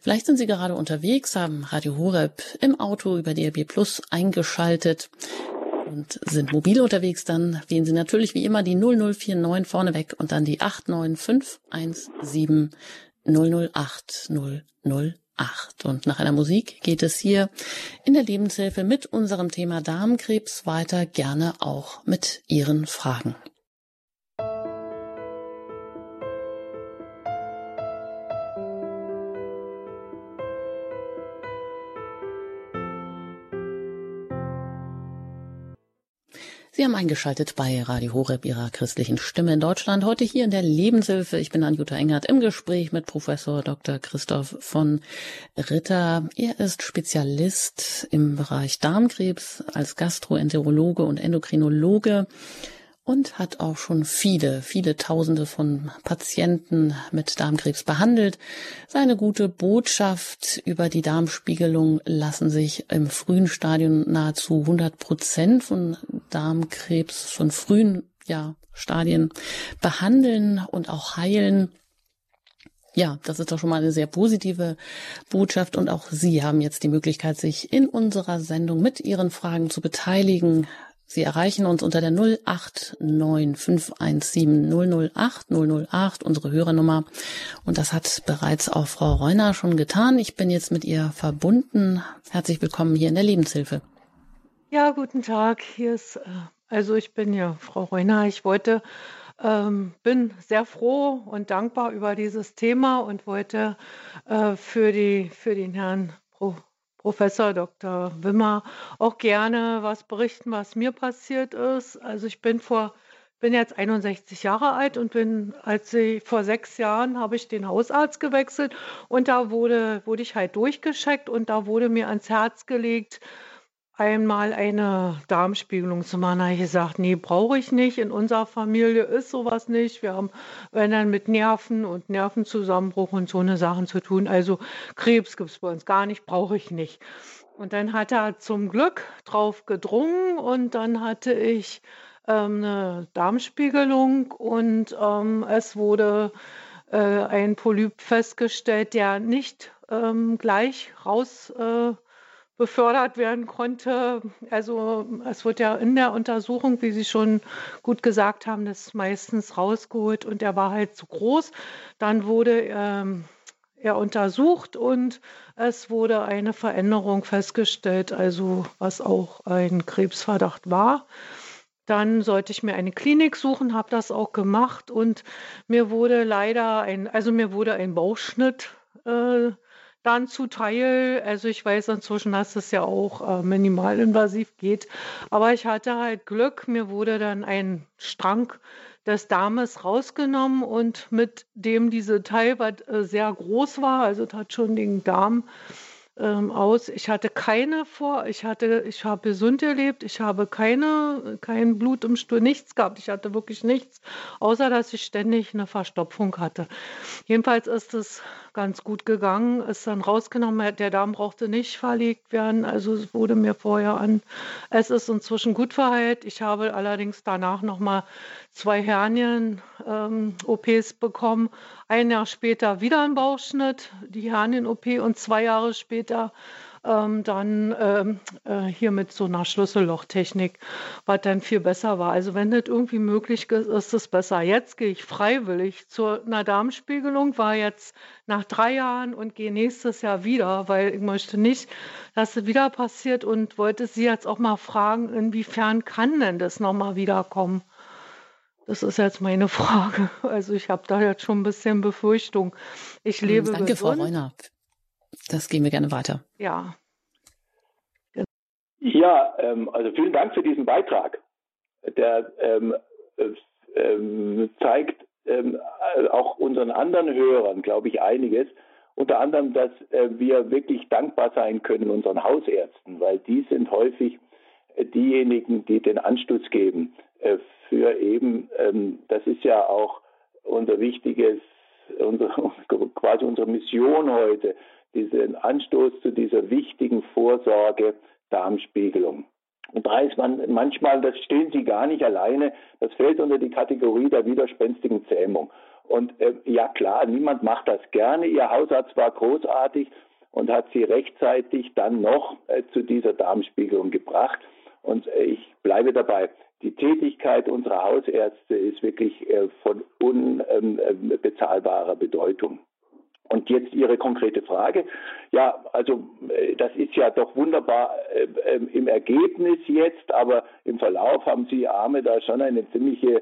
Vielleicht sind Sie gerade unterwegs, haben Radio Horeb im Auto über DRB Plus eingeschaltet und sind mobil unterwegs, dann wählen Sie natürlich wie immer die 0049 vorneweg und dann die 89517 008 008. Und nach einer Musik geht es hier in der Lebenshilfe mit unserem Thema Darmkrebs weiter, gerne auch mit Ihren Fragen. Sie haben eingeschaltet bei Radio Horeb, Ihrer christlichen Stimme in Deutschland. Heute hier in der Lebenshilfe. Ich bin Anjuta Engert im Gespräch mit Professor Dr. Christoph von Ritter. Er ist Spezialist im Bereich Darmkrebs als Gastroenterologe und Endokrinologe und hat auch schon viele, viele Tausende von Patienten mit Darmkrebs behandelt. Seine gute Botschaft über die Darmspiegelung lassen sich im frühen Stadium nahezu 100 Prozent von Darmkrebs, von frühen ja, Stadien behandeln und auch heilen. Ja, das ist doch schon mal eine sehr positive Botschaft und auch Sie haben jetzt die Möglichkeit, sich in unserer Sendung mit Ihren Fragen zu beteiligen. Sie erreichen uns unter der 089517 008 008, unsere Hörernummer. Und das hat bereits auch Frau Reuner schon getan. Ich bin jetzt mit ihr verbunden. Herzlich willkommen hier in der Lebenshilfe. Ja, guten Tag. Hier ist, äh, also ich bin ja Frau Reuner. Ich wollte ähm, bin sehr froh und dankbar über dieses Thema und wollte äh, für, die, für den Herrn Professor Dr. Wimmer auch gerne was berichten, was mir passiert ist. Also ich bin vor bin jetzt 61 Jahre alt und bin, als ich vor sechs Jahren habe ich den Hausarzt gewechselt und da wurde, wurde ich halt durchgescheckt und da wurde mir ans Herz gelegt, einmal eine Darmspiegelung zu machen. Da habe ich gesagt, nee, brauche ich nicht. In unserer Familie ist sowas nicht. Wir haben, wenn dann mit Nerven und Nervenzusammenbruch und so eine Sachen zu tun. Also Krebs gibt es bei uns gar nicht, brauche ich nicht. Und dann hat er zum Glück drauf gedrungen und dann hatte ich ähm, eine Darmspiegelung und ähm, es wurde äh, ein Polyp festgestellt, der nicht ähm, gleich raus äh, befördert werden konnte. Also es wird ja in der Untersuchung, wie Sie schon gut gesagt haben, das meistens rausgeholt und er war halt zu groß. Dann wurde ähm, er untersucht und es wurde eine Veränderung festgestellt, also was auch ein Krebsverdacht war. Dann sollte ich mir eine Klinik suchen, habe das auch gemacht und mir wurde leider ein, also mir wurde ein Bauchschnitt äh, dann zuteil. Also ich weiß inzwischen, dass es ja auch äh, minimalinvasiv geht, aber ich hatte halt Glück. Mir wurde dann ein Strang des Darmes rausgenommen und mit dem diese Teil, was äh, sehr groß war, also hat schon den Darm ähm, aus. Ich hatte keine vor, ich hatte, ich habe gesund gelebt, ich habe keine, kein Blut im Stuhl, nichts gehabt. Ich hatte wirklich nichts, außer dass ich ständig eine Verstopfung hatte. Jedenfalls ist es ganz gut gegangen, ist dann rausgenommen, der Darm brauchte nicht verlegt werden, also es wurde mir vorher an. Es ist inzwischen gut verheilt. Ich habe allerdings danach nochmal zwei Hernien-OPs ähm, bekommen. Ein Jahr später wieder ein Bauchschnitt, die Hernien-OP und zwei Jahre später ähm, dann ähm, äh, hier mit so einer Schlüssellochtechnik, was dann viel besser war. Also wenn das irgendwie möglich ist, ist es besser. Jetzt gehe ich freiwillig zu einer Darmspiegelung, war jetzt nach drei Jahren und gehe nächstes Jahr wieder, weil ich möchte nicht, dass es wieder passiert und wollte Sie jetzt auch mal fragen, inwiefern kann denn das nochmal wiederkommen? Das ist jetzt meine Frage. Also ich habe da jetzt schon ein bisschen Befürchtung. Ich hm, lebe Danke, gesund. Frau Reuner. Das gehen wir gerne weiter. Ja. Ja, ähm, also vielen Dank für diesen Beitrag. Der ähm, äh, ähm, zeigt ähm, auch unseren anderen Hörern, glaube ich, einiges. Unter anderem, dass äh, wir wirklich dankbar sein können unseren Hausärzten, weil die sind häufig äh, diejenigen, die den Anstoß geben für eben, ähm, das ist ja auch unser wichtiges, unser, quasi unsere Mission heute, diesen Anstoß zu dieser wichtigen Vorsorge Darmspiegelung. Und da ist man manchmal, das stehen Sie gar nicht alleine, das fällt unter die Kategorie der widerspenstigen Zähmung. Und äh, ja klar, niemand macht das gerne. Ihr Hausarzt war großartig und hat Sie rechtzeitig dann noch äh, zu dieser Darmspiegelung gebracht. Und äh, ich bleibe dabei. Die Tätigkeit unserer Hausärzte ist wirklich äh, von unbezahlbarer Bedeutung. Und jetzt Ihre konkrete Frage. Ja, also äh, das ist ja doch wunderbar äh, ähm, im Ergebnis jetzt, aber im Verlauf haben Sie Arme da schon eine ziemliche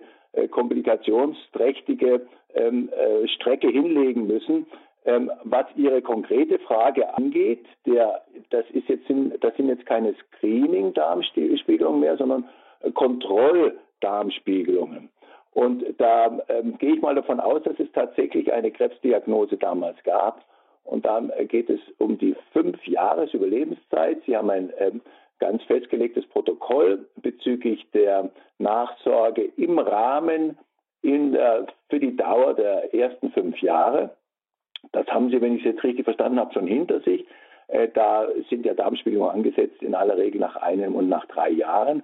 komplikationsträchtige ähm, Strecke hinlegen müssen. Ähm, was Ihre konkrete Frage angeht, der, das, ist jetzt, das sind jetzt keine Screening-Darmspiegelungen mehr, sondern Kontrolldarmspiegelungen. Und da ähm, gehe ich mal davon aus, dass es tatsächlich eine Krebsdiagnose damals gab. Und da äh, geht es um die fünf Jahres Überlebenszeit. Sie haben ein ähm, ganz festgelegtes Protokoll bezüglich der Nachsorge im Rahmen in, äh, für die Dauer der ersten fünf Jahre. Das haben Sie, wenn ich es jetzt richtig verstanden habe, schon hinter sich. Äh, da sind ja Darmspiegelungen angesetzt, in aller Regel nach einem und nach drei Jahren.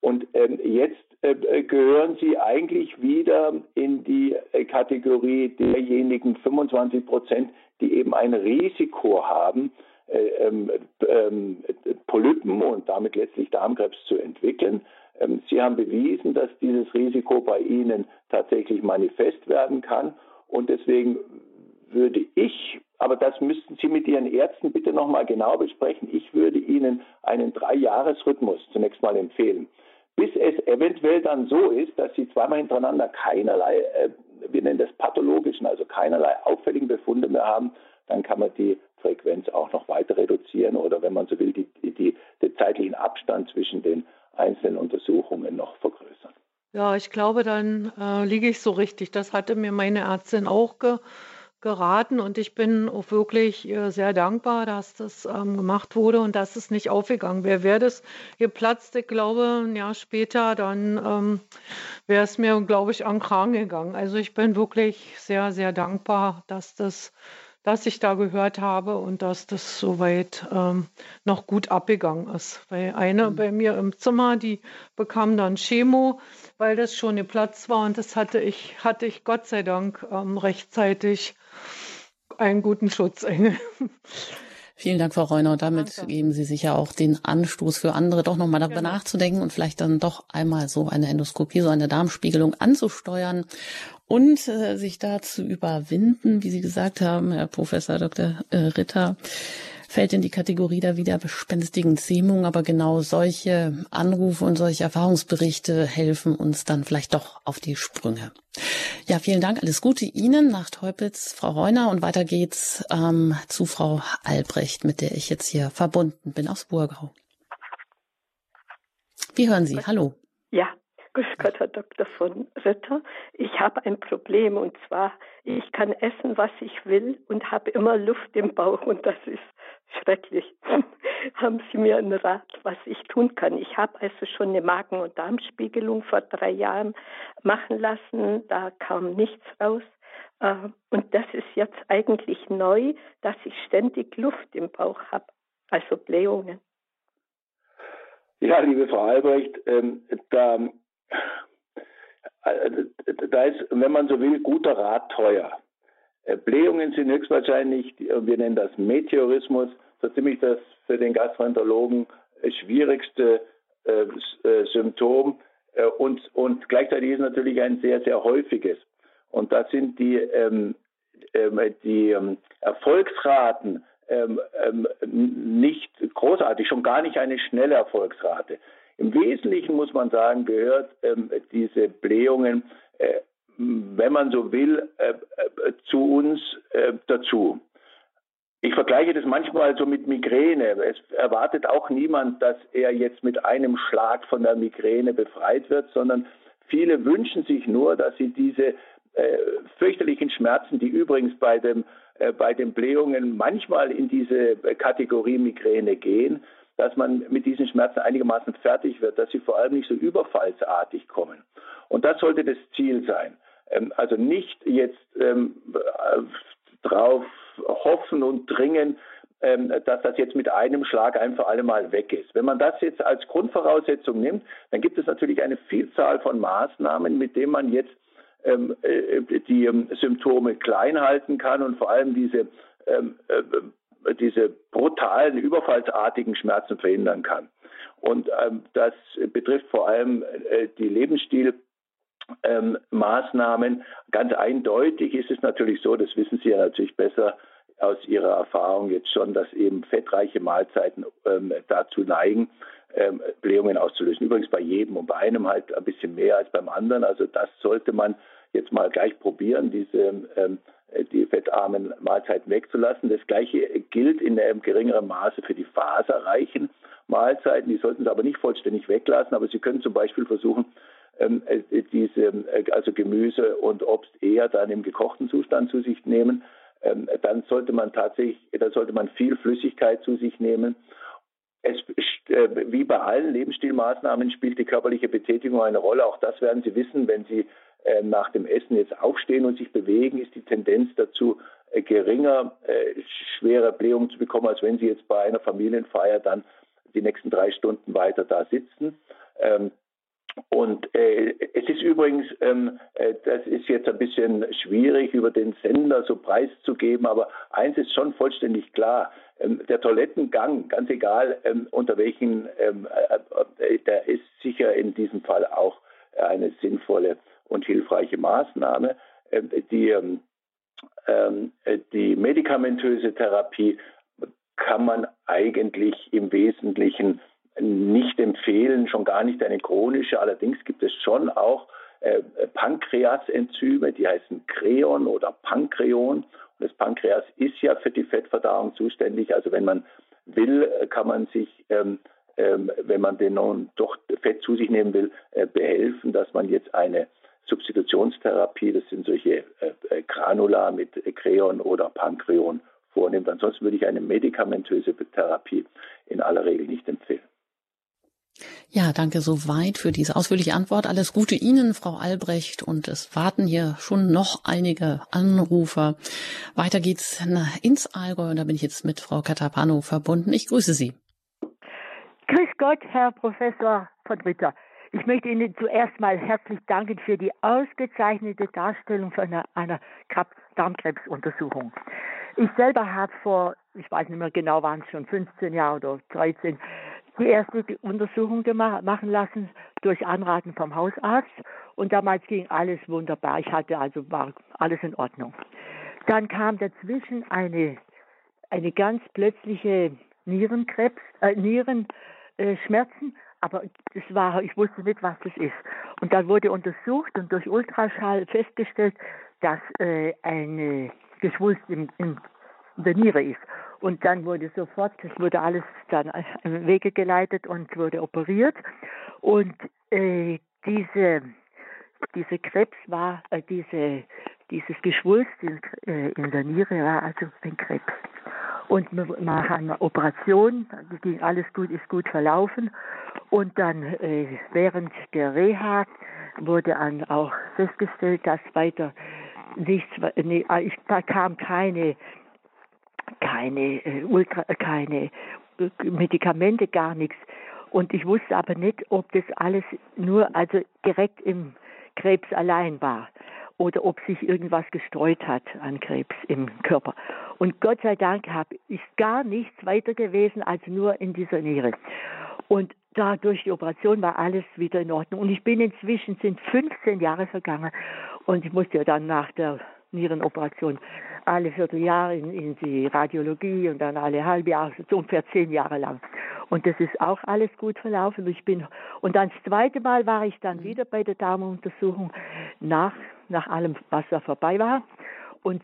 Und ähm, jetzt äh, gehören sie eigentlich wieder in die äh, Kategorie derjenigen 25 Prozent, die eben ein Risiko haben, äh, ähm, ähm, Polypen und damit letztlich Darmkrebs zu entwickeln. Ähm, sie haben bewiesen, dass dieses Risiko bei Ihnen tatsächlich manifest werden kann. Und deswegen würde ich, aber das müssten Sie mit Ihren Ärzten bitte nochmal genau besprechen, ich würde Ihnen einen Dreijahresrhythmus zunächst mal empfehlen bis es eventuell dann so ist, dass sie zweimal hintereinander keinerlei, äh, wir nennen das pathologischen, also keinerlei auffälligen Befunde mehr haben, dann kann man die Frequenz auch noch weiter reduzieren oder wenn man so will, die, die, den zeitlichen Abstand zwischen den einzelnen Untersuchungen noch vergrößern. Ja, ich glaube, dann äh, liege ich so richtig. Das hatte mir meine Ärztin auch ge geraten und ich bin auch wirklich äh, sehr dankbar, dass das ähm, gemacht wurde und dass es nicht aufgegangen wäre. Wäre das geplatzt, ich glaube, ein Jahr später, dann ähm, wäre es mir, glaube ich, an Kragen gegangen. Also ich bin wirklich sehr, sehr dankbar, dass das dass ich da gehört habe und dass das soweit ähm, noch gut abgegangen ist. Weil eine mhm. bei mir im Zimmer, die bekam dann Chemo, weil das schon ihr Platz war und das hatte ich, hatte ich Gott sei Dank ähm, rechtzeitig einen guten Schutzengel. Vielen Dank, Frau Reuner. Damit Danke. geben Sie sicher auch den Anstoß für andere, doch nochmal darüber genau. nachzudenken und vielleicht dann doch einmal so eine Endoskopie, so eine Darmspiegelung anzusteuern und äh, sich da zu überwinden, wie Sie gesagt haben, Herr Professor Dr. Äh, Ritter, fällt in die Kategorie der widerspenstigen Zähmung, aber genau solche Anrufe und solche Erfahrungsberichte helfen uns dann vielleicht doch auf die Sprünge. Ja, vielen Dank. Alles Gute Ihnen nach Teupitz, Frau Reuner. Und weiter geht's ähm, zu Frau Albrecht, mit der ich jetzt hier verbunden bin aus Burgau. Wie hören Sie? Hallo. Ja, Grüß Gott, Herr Dr. von Ritter. Ich habe ein Problem und zwar, ich kann essen, was ich will und habe immer Luft im Bauch und das ist schrecklich. Haben Sie mir einen Rat, was ich tun kann? Ich habe also schon eine Magen- und Darmspiegelung vor drei Jahren machen lassen, da kam nichts raus. Äh, und das ist jetzt eigentlich neu, dass ich ständig Luft im Bauch habe, also Blähungen. Ja, liebe Frau Albrecht, ähm, da äh, da ist, wenn man so will, guter Rat teuer. Äh, Blähungen sind höchstwahrscheinlich, wir nennen das Meteorismus, so ziemlich das für den Gastroenterologen schwierigste äh, äh, Symptom äh, und, und gleichzeitig ist natürlich ein sehr, sehr häufiges. Und da sind die, ähm, ähm, die ähm, Erfolgsraten ähm, ähm, nicht großartig, schon gar nicht eine schnelle Erfolgsrate. Im Wesentlichen muss man sagen, gehört diese Blähungen, äh, wenn man so will, äh, äh, zu uns äh, dazu. Ich vergleiche das manchmal so mit Migräne. Es erwartet auch niemand, dass er jetzt mit einem Schlag von der Migräne befreit wird, sondern viele wünschen sich nur, dass sie diese äh, fürchterlichen Schmerzen, die übrigens bei, dem, äh, bei den Blähungen manchmal in diese Kategorie Migräne gehen, dass man mit diesen Schmerzen einigermaßen fertig wird, dass sie vor allem nicht so überfallsartig kommen. Und das sollte das Ziel sein. Ähm, also nicht jetzt ähm, äh, drauf hoffen und dringen, ähm, dass das jetzt mit einem Schlag ein für alle Mal weg ist. Wenn man das jetzt als Grundvoraussetzung nimmt, dann gibt es natürlich eine Vielzahl von Maßnahmen, mit denen man jetzt äh, die Symptome klein halten kann und vor allem diese äh, diese brutalen, überfallsartigen Schmerzen verhindern kann. Und das betrifft vor allem äh, die Lebensstilmaßnahmen. Ähm, Ganz eindeutig ist es natürlich so, das wissen Sie ja natürlich besser aus Ihrer Erfahrung jetzt schon, dass eben fettreiche Mahlzeiten ähm, dazu neigen, ähm, Blähungen auszulösen. Übrigens bei jedem und bei einem halt ein bisschen mehr als beim anderen. Also das sollte man jetzt mal gleich probieren, diese ähm, äh, die fettarmen Mahlzeiten wegzulassen. Das gleiche gilt in einem geringeren Maße für die faserreichen Mahlzeiten. Die sollten Sie aber nicht vollständig weglassen, aber Sie können zum Beispiel versuchen, diese, äh, also Gemüse und Obst eher dann im gekochten Zustand zu sich nehmen. Ähm, dann sollte man tatsächlich, dann sollte man viel Flüssigkeit zu sich nehmen. Es, wie bei allen Lebensstilmaßnahmen spielt die körperliche Betätigung eine Rolle. Auch das werden Sie wissen, wenn Sie äh, nach dem Essen jetzt aufstehen und sich bewegen, ist die Tendenz dazu äh, geringer, äh, schwere Blähungen zu bekommen, als wenn Sie jetzt bei einer Familienfeier dann die nächsten drei Stunden weiter da sitzen. Und äh, es ist übrigens, ähm, äh, das ist jetzt ein bisschen schwierig, über den Sender so preiszugeben, aber eins ist schon vollständig klar. Ähm, der Toilettengang, ganz egal ähm, unter welchen, ähm, äh, der ist sicher in diesem Fall auch eine sinnvolle und hilfreiche Maßnahme. Ähm, die, die medikamentöse Therapie kann man eigentlich im Wesentlichen nicht empfehlen, schon gar nicht eine chronische. Allerdings gibt es schon auch äh, Pankreasenzyme, die heißen Kreon oder Pankreon. Und das Pankreas ist ja für die Fettverdauung zuständig. Also wenn man will, kann man sich, ähm, ähm, wenn man den nun doch Fett zu sich nehmen will, äh, behelfen, dass man jetzt eine Substitutionstherapie, das sind solche äh, äh Granula mit Kreon oder Pankreon vornimmt. Ansonsten würde ich eine medikamentöse Therapie in aller Regel nicht empfehlen. Ja, danke soweit für diese ausführliche Antwort. Alles Gute Ihnen, Frau Albrecht. Und es warten hier schon noch einige Anrufer. Weiter geht's ins Allgäu und da bin ich jetzt mit Frau Katapano verbunden. Ich grüße Sie. Grüß Gott, Herr Professor von Ritter. Ich möchte Ihnen zuerst mal herzlich danken für die ausgezeichnete Darstellung von einer, Darmkrebsuntersuchung. Ich selber habe vor, ich weiß nicht mehr genau, waren es schon 15 Jahre oder 13, die erste Untersuchung machen lassen durch Anraten vom Hausarzt und damals ging alles wunderbar. Ich hatte also war alles in Ordnung. Dann kam dazwischen eine eine ganz plötzliche Nierenkrebs, äh, Nierenschmerzen, aber das war, ich wusste nicht, was das ist. Und dann wurde untersucht und durch Ultraschall festgestellt, dass äh, eine Geschwulst im, in der Niere ist. Und dann wurde sofort, es wurde alles dann in Wege geleitet und wurde operiert. Und äh, diese, diese Krebs war, äh, diese, dieses Geschwulst in, äh, in der Niere war also ein Krebs. Und nach einer Operation ging alles gut, ist gut verlaufen. Und dann äh, während der Reha wurde dann auch festgestellt, dass weiter nichts, nee, ich, da kam keine keine äh, Ultra, äh, keine äh, Medikamente, gar nichts. Und ich wusste aber nicht, ob das alles nur also direkt im Krebs allein war oder ob sich irgendwas gestreut hat an Krebs im Körper. Und Gott sei Dank hab, ist gar nichts weiter gewesen als nur in dieser Niere. Und da durch die Operation war alles wieder in Ordnung. Und ich bin inzwischen, sind 15 Jahre vergangen und ich musste ja dann nach der Nierenoperation alle Vierteljahre in, in die Radiologie und dann alle halbe Jahre, so ungefähr zehn Jahre lang. Und das ist auch alles gut verlaufen. Ich bin, und dann das zweite Mal war ich dann wieder bei der Darmuntersuchung nach, nach allem, was da vorbei war. Und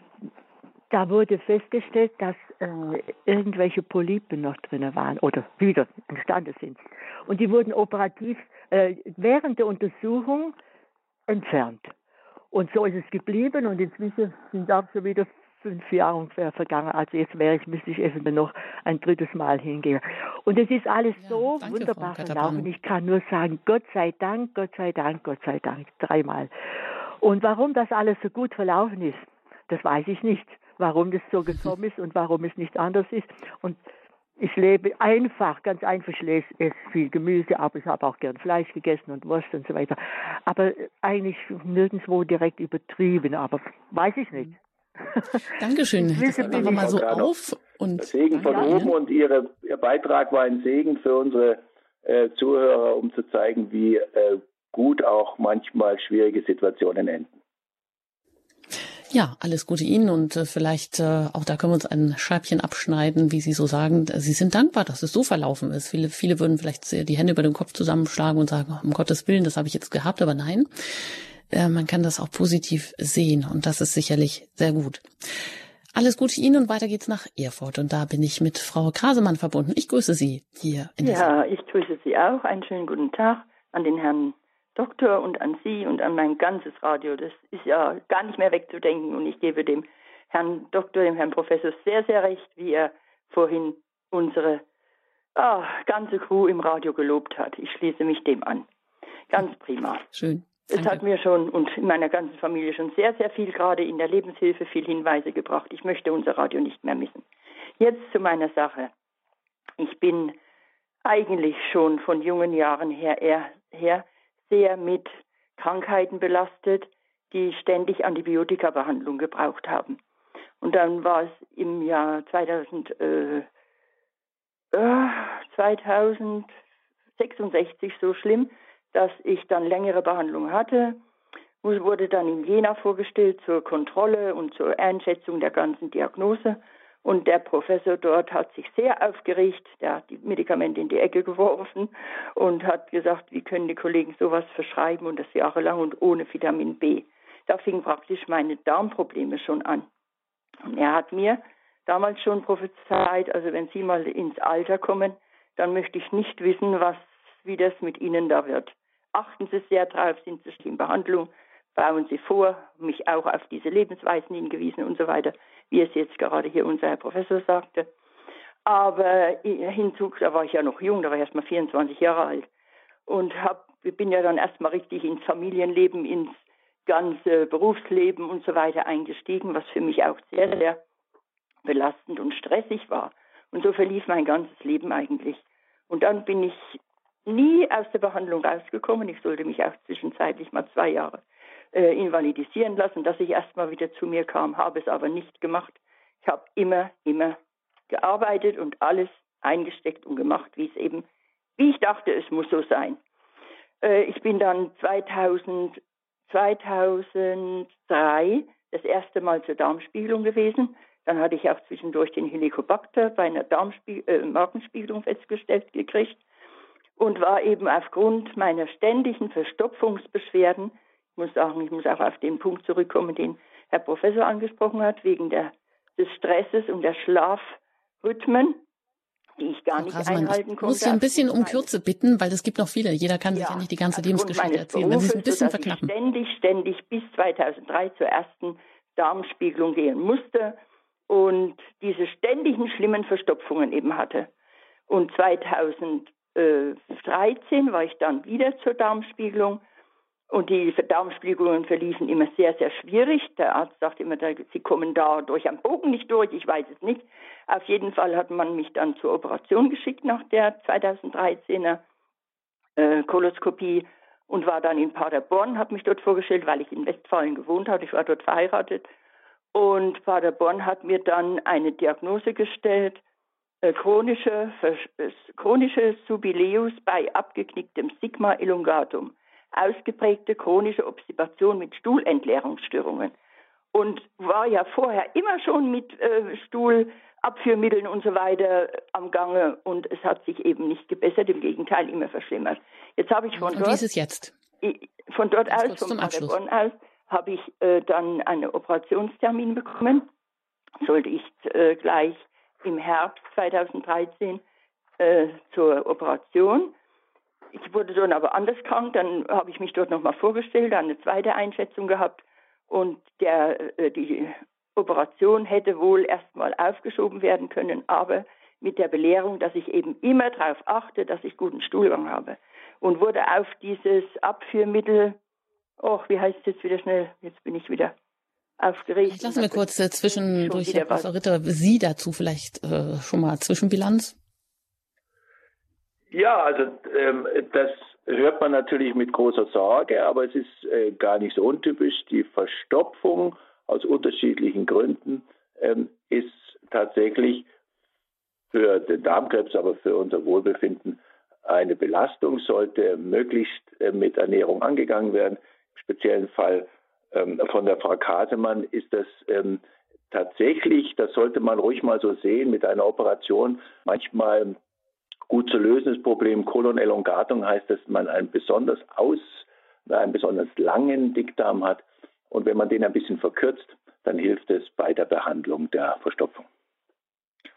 da wurde festgestellt, dass äh, irgendwelche Polypen noch drin waren oder wieder entstanden sind. Und die wurden operativ äh, während der Untersuchung entfernt. Und so ist es geblieben und inzwischen sind auch schon wieder fünf Jahre ungefähr vergangen. Also jetzt wäre ich, müsste ich eventuell noch ein drittes Mal hingehen. Und es ist alles ja, so danke, wunderbar verlaufen. Ich kann nur sagen, Gott sei Dank, Gott sei Dank, Gott sei Dank, dreimal. Und warum das alles so gut verlaufen ist, das weiß ich nicht. Warum das so gekommen ist und warum es nicht anders ist. Und ich lebe einfach, ganz einfach, ich esse viel Gemüse, aber ich habe auch gern Fleisch gegessen und Wurst und so weiter. Aber eigentlich nirgendwo direkt übertrieben, aber weiß ich nicht. Dankeschön. Das einfach mal so auf. Und Segen von oben und Ihre, Ihr Beitrag war ein Segen für unsere äh, Zuhörer, um zu zeigen, wie äh, gut auch manchmal schwierige Situationen enden. Ja, alles Gute Ihnen und äh, vielleicht äh, auch da können wir uns ein Scheibchen abschneiden, wie Sie so sagen. Sie sind dankbar, dass es so verlaufen ist. Viele, viele würden vielleicht die Hände über den Kopf zusammenschlagen und sagen, um Gottes Willen, das habe ich jetzt gehabt, aber nein, äh, man kann das auch positiv sehen und das ist sicherlich sehr gut. Alles Gute Ihnen und weiter geht's nach Erfurt und da bin ich mit Frau Krasemann verbunden. Ich grüße Sie hier in der Ja, ich grüße Sie auch. Einen schönen guten Tag an den Herrn Doktor und an Sie und an mein ganzes Radio. Das ist ja gar nicht mehr wegzudenken und ich gebe dem Herrn Doktor, dem Herrn Professor sehr, sehr recht, wie er vorhin unsere ah, ganze Crew im Radio gelobt hat. Ich schließe mich dem an. Ganz prima. Schön. Es hat mir schon und in meiner ganzen Familie schon sehr, sehr viel gerade in der Lebenshilfe viel Hinweise gebracht. Ich möchte unser Radio nicht mehr missen. Jetzt zu meiner Sache. Ich bin eigentlich schon von jungen Jahren her, eher, her sehr mit Krankheiten belastet, die ständig Antibiotika-Behandlung gebraucht haben. Und dann war es im Jahr 2000, äh, äh, 2066 so schlimm, dass ich dann längere Behandlung hatte. Wurde dann in Jena vorgestellt zur Kontrolle und zur Einschätzung der ganzen Diagnose. Und der Professor dort hat sich sehr aufgeregt, der hat die Medikamente in die Ecke geworfen und hat gesagt, wie können die Kollegen sowas verschreiben und das jahrelang und ohne Vitamin B. Da fingen praktisch meine Darmprobleme schon an. Und er hat mir damals schon prophezeit, also wenn Sie mal ins Alter kommen, dann möchte ich nicht wissen, was, wie das mit Ihnen da wird. Achten Sie sehr drauf, sind Sie in Behandlung, bauen Sie vor, mich auch auf diese Lebensweisen hingewiesen und so weiter, wie es jetzt gerade hier unser Herr Professor sagte. Aber hinzu, da war ich ja noch jung, da war ich erst mal 24 Jahre alt und hab, bin ja dann erst mal richtig ins Familienleben, ins ganze Berufsleben und so weiter eingestiegen, was für mich auch sehr, sehr belastend und stressig war. Und so verlief mein ganzes Leben eigentlich. Und dann bin ich nie aus der Behandlung rausgekommen. Ich sollte mich auch zwischenzeitlich mal zwei Jahre äh, invalidisieren lassen, dass ich erstmal wieder zu mir kam, habe es aber nicht gemacht. Ich habe immer, immer gearbeitet und alles eingesteckt und gemacht, wie es eben, wie ich dachte, es muss so sein. Äh, ich bin dann 2000, 2003 das erste Mal zur Darmspiegelung gewesen. Dann hatte ich auch zwischendurch den Helicobacter bei einer Darmspie äh, Magenspiegelung festgestellt gekriegt und war eben aufgrund meiner ständigen Verstopfungsbeschwerden ich muss sagen, ich muss auch auf den Punkt zurückkommen, den Herr Professor angesprochen hat, wegen der, des Stresses und der Schlafrhythmen, die ich gar Frau nicht Grasemann, einhalten konnte. Ich muss Sie ein bisschen um Kürze bitten, weil es gibt noch viele. Jeder kann ja, sich ja nicht die ganze Lebensgeschichte erzählen. Wenn Sie es ein bisschen verknappen. Ich ständig, ständig bis 2003 zur ersten Darmspiegelung gehen musste und diese ständigen schlimmen Verstopfungen eben hatte. Und 2013 war ich dann wieder zur Darmspiegelung und die Darmspiegelungen verliefen immer sehr, sehr schwierig. Der Arzt sagt immer, sie kommen da durch am Bogen nicht durch, ich weiß es nicht. Auf jeden Fall hat man mich dann zur Operation geschickt nach der 2013er äh, Koloskopie und war dann in Paderborn, habe mich dort vorgestellt, weil ich in Westfalen gewohnt hatte, ich war dort verheiratet. Und Paderborn hat mir dann eine Diagnose gestellt, äh, chronische, äh, chronische Subileus bei abgeknicktem Sigma elongatum ausgeprägte chronische Obstipation mit Stuhlentleerungsstörungen und war ja vorher immer schon mit äh, Stuhlabführmitteln und so weiter am Gange und es hat sich eben nicht gebessert, im Gegenteil immer verschlimmert. Jetzt habe ich von und dort, wie ist es jetzt? Von dort aus, von Paderborn aus, habe ich äh, dann einen Operationstermin bekommen. Sollte ich äh, gleich im Herbst 2013 äh, zur Operation. Ich wurde dann aber anders krank, dann habe ich mich dort nochmal vorgestellt, dann eine zweite Einschätzung gehabt und der, äh, die Operation hätte wohl erstmal aufgeschoben werden können, aber mit der Belehrung, dass ich eben immer darauf achte, dass ich guten Stuhlgang habe. Und wurde auf dieses Abführmittel, oh, wie heißt es jetzt wieder schnell, jetzt bin ich wieder aufgeregt. Ich lasse mir kurz äh, zwischendurch, Herr Professor Ritter, Sie dazu vielleicht äh, schon mal Zwischenbilanz. Ja, also ähm, das hört man natürlich mit großer Sorge, aber es ist äh, gar nicht so untypisch. Die Verstopfung aus unterschiedlichen Gründen ähm, ist tatsächlich für den Darmkrebs, aber für unser Wohlbefinden eine Belastung, sollte möglichst äh, mit Ernährung angegangen werden. Im speziellen Fall von der Frau Kasemann ist das ähm, tatsächlich, das sollte man ruhig mal so sehen, mit einer Operation manchmal gut zu lösendes Problem Colon elongatum heißt, dass man einen besonders aus, einen besonders langen Dickdarm hat. Und wenn man den ein bisschen verkürzt, dann hilft es bei der Behandlung der Verstopfung.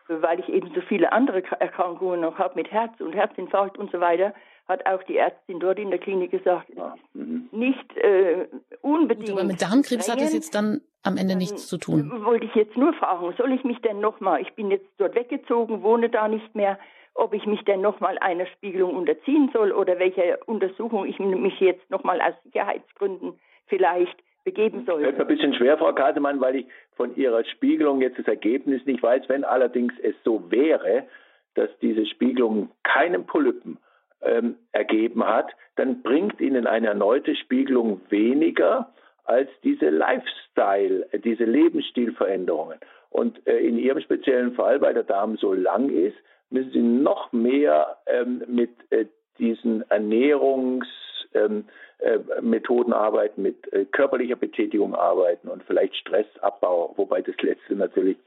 Weil ich eben so viele andere Erkrankungen noch habe mit Herz und Herzinfarkt und so weiter, hat auch die Ärztin dort in der Klinik gesagt, ja. mhm. nicht äh, unbedingt. Gut, aber mit Darmkrebs hat es jetzt dann am Ende nichts zu tun. Wollte ich jetzt nur fragen, soll ich mich denn nochmal, ich bin jetzt dort weggezogen, wohne da nicht mehr, ob ich mich denn nochmal einer Spiegelung unterziehen soll oder welche Untersuchung ich mich jetzt nochmal aus Sicherheitsgründen vielleicht begeben soll. Fällt mir ein bisschen schwer, Frau Kasemann, weil ich von Ihrer Spiegelung jetzt das Ergebnis nicht weiß. Wenn allerdings es so wäre, dass diese Spiegelung keinen Polypen ähm, ergeben hat, dann bringt Ihnen eine erneute Spiegelung weniger als diese Lifestyle, diese Lebensstilveränderungen. Und äh, in Ihrem speziellen Fall, weil der Darm so lang ist, müssen sie noch mehr ähm, mit äh, diesen Ernährungs- Bewegungsmethoden ähm, arbeiten, mit äh, körperlicher Betätigung arbeiten und vielleicht Stressabbau, wobei das letzte natürlich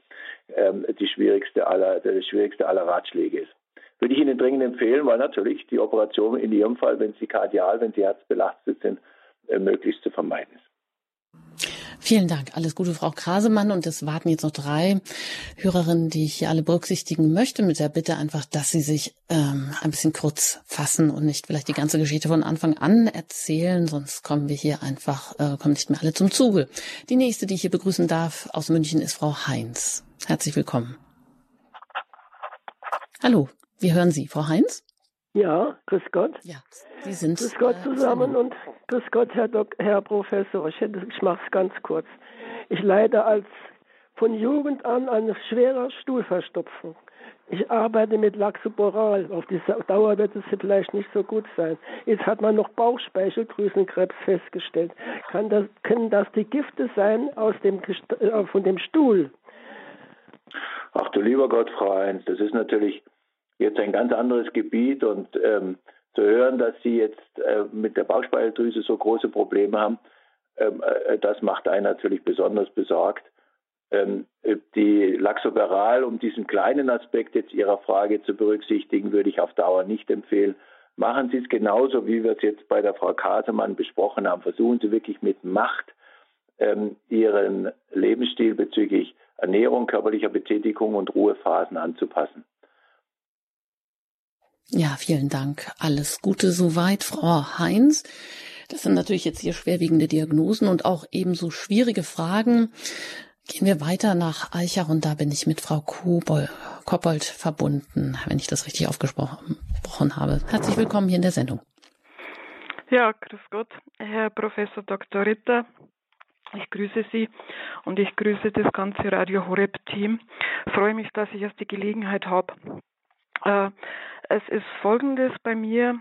ähm, die schwierigste aller, der schwierigste aller Ratschläge ist. Würde ich Ihnen dringend empfehlen, weil natürlich die Operation in Ihrem Fall, wenn Sie kardial, wenn Sie herzbelastet sind, äh, möglichst zu vermeiden ist. Vielen Dank. Alles Gute, Frau Krasemann. Und es warten jetzt noch drei Hörerinnen, die ich hier alle berücksichtigen möchte, mit der Bitte einfach, dass sie sich ähm, ein bisschen kurz fassen und nicht vielleicht die ganze Geschichte von Anfang an erzählen, sonst kommen wir hier einfach, äh, kommen nicht mehr alle zum Zuge. Die nächste, die ich hier begrüßen darf aus München, ist Frau Heinz. Herzlich willkommen. Hallo, wir hören Sie, Frau Heinz. Ja, grüß Gott. Ja, Sie sind. Grüß Gott äh, zusammen und grüß Gott, Herr, Dok Herr Professor. Ich, ich mache es ganz kurz. Ich leide als von Jugend an an schwerer Stuhlverstopfung. Ich arbeite mit Laxoboral. Auf die Dauer wird es vielleicht nicht so gut sein. Jetzt hat man noch Bauchspeicheldrüsenkrebs festgestellt. Kann das, können das die Gifte sein aus dem, äh, von dem Stuhl? Ach du lieber Gott, Frau Heinz, das ist natürlich jetzt ein ganz anderes Gebiet und ähm, zu hören, dass Sie jetzt äh, mit der Bauchspeicheldrüse so große Probleme haben, ähm, äh, das macht einen natürlich besonders besorgt. Ähm, die Laxoberal, um diesen kleinen Aspekt jetzt Ihrer Frage zu berücksichtigen, würde ich auf Dauer nicht empfehlen. Machen Sie es genauso, wie wir es jetzt bei der Frau Kasemann besprochen haben. Versuchen Sie wirklich mit Macht ähm, Ihren Lebensstil bezüglich Ernährung, körperlicher Betätigung und Ruhephasen anzupassen. Ja, vielen Dank. Alles Gute soweit, Frau Heinz. Das sind natürlich jetzt hier schwerwiegende Diagnosen und auch ebenso schwierige Fragen. Gehen wir weiter nach Eichach und da bin ich mit Frau Kobol, Koppold verbunden, wenn ich das richtig aufgesprochen habe. Herzlich willkommen hier in der Sendung. Ja, grüß Gott, Herr Professor Dr. Ritter. Ich grüße Sie und ich grüße das ganze Radio Horeb Team. Freue mich, dass ich jetzt die Gelegenheit habe, äh, es ist folgendes bei mir.